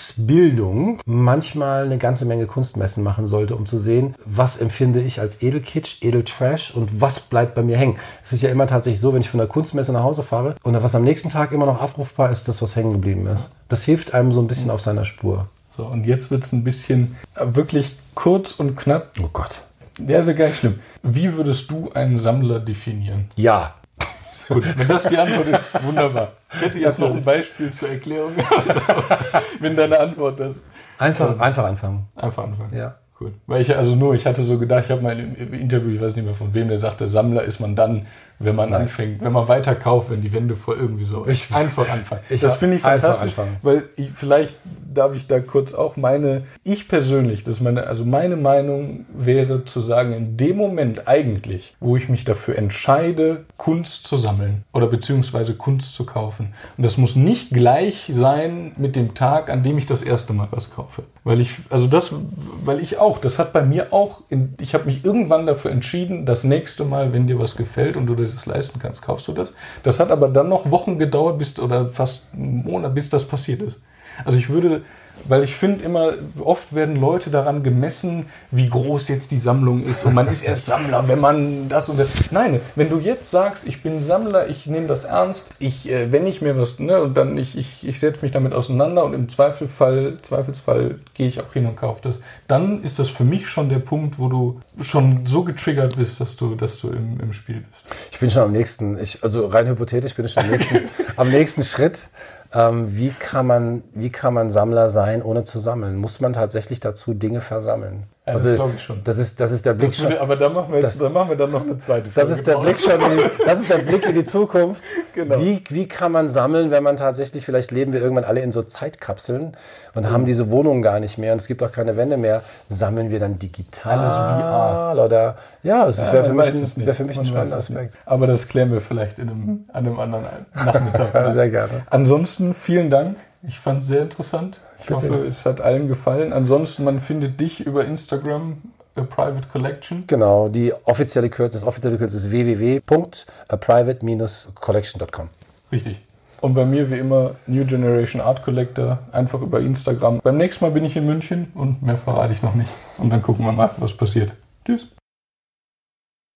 Geschmacksbildung manchmal eine ganze Menge Kunstmessen machen sollte, um zu sehen, was empfinde ich als Edelkitsch, Edeltrash und was bleibt bei mir hängen. Es ist ja immer tatsächlich so, wenn ich von der Kunstmesse nach Hause fahre und was am nächsten Tag immer noch abrufbar ist, das, was hängen geblieben ist. Das hilft einem so ein bisschen auf seiner Spur. So, und jetzt wird es ein bisschen äh, wirklich kurz und knapp. Oh Gott. Ja, ist ja gar nicht schlimm. Wie würdest du einen Sammler definieren? Ja. Gut, wenn das die Antwort ist, wunderbar. Ich hätte jetzt noch ein Beispiel zur Erklärung, wenn deine Antwort ist. Einfach, ähm, einfach anfangen. Einfach anfangen. Ja. Cool. Weil ich also nur, ich hatte so gedacht, ich habe mal im Interview, ich weiß nicht mehr von wem, der sagte, Sammler ist man dann, wenn man Nein. anfängt, wenn man weiter kauft, wenn die Wände voll irgendwie so. Ich, einfach anfangen. Ich das finde ich fantastisch, weil ich, vielleicht darf ich da kurz auch meine, ich persönlich, das meine, also meine Meinung wäre zu sagen, in dem Moment eigentlich, wo ich mich dafür entscheide, Kunst zu sammeln oder beziehungsweise Kunst zu kaufen. Und das muss nicht gleich sein mit dem Tag, an dem ich das erste Mal was kaufe. Weil ich, also das, weil ich auch, das hat bei mir auch, in, ich habe mich irgendwann dafür entschieden, das nächste Mal, wenn dir was gefällt und du dir das leisten kannst, kaufst du das. Das hat aber dann noch Wochen gedauert, bis, oder fast einen Monat, bis das passiert ist. Also ich würde weil ich finde immer, oft werden Leute daran gemessen, wie groß jetzt die Sammlung ist und man ist erst Sammler, wenn man das und das. Nein, wenn du jetzt sagst, ich bin Sammler, ich nehme das ernst, ich, äh, wenn ich mir was, ne, und dann ich, ich, ich setze mich damit auseinander und im Zweifelfall, Zweifelsfall gehe ich auch hin und kaufe das, dann ist das für mich schon der Punkt, wo du schon so getriggert bist, dass du, dass du im, im Spiel bist. Ich bin schon am nächsten, ich, also rein hypothetisch bin ich schon am nächsten, am nächsten Schritt. Ähm, wie, kann man, wie kann man Sammler sein, ohne zu sammeln? Muss man tatsächlich dazu Dinge versammeln? Also, das glaube ich schon. Das ist, das ist der Blick schon. Aber da machen wir jetzt, das, da machen wir dann noch eine zweite Folge. Das ist der Blick schon, in, das ist der Blick in die Zukunft. Genau. Wie, wie kann man sammeln, wenn man tatsächlich, vielleicht leben wir irgendwann alle in so Zeitkapseln und mhm. haben diese Wohnungen gar nicht mehr und es gibt auch keine Wände mehr. Sammeln wir dann digital Alles VR. oder, ja, das ja, wäre für, mich wär für mich ein spannender Aspekt. Aber das klären wir vielleicht in einem, an einem anderen Nachmittag. ja, sehr gerne. Ansonsten vielen Dank. Ich fand es sehr interessant. Ich hoffe, es hat allen gefallen. Ansonsten, man findet dich über Instagram A Private Collection. Genau, die offizielle Kürze, das offizielle Kürze ist www.private-collection.com. Richtig. Und bei mir wie immer New Generation Art Collector, einfach über Instagram. Beim nächsten Mal bin ich in München und mehr verrate ich noch nicht. Und dann gucken wir mal, was passiert. Tschüss.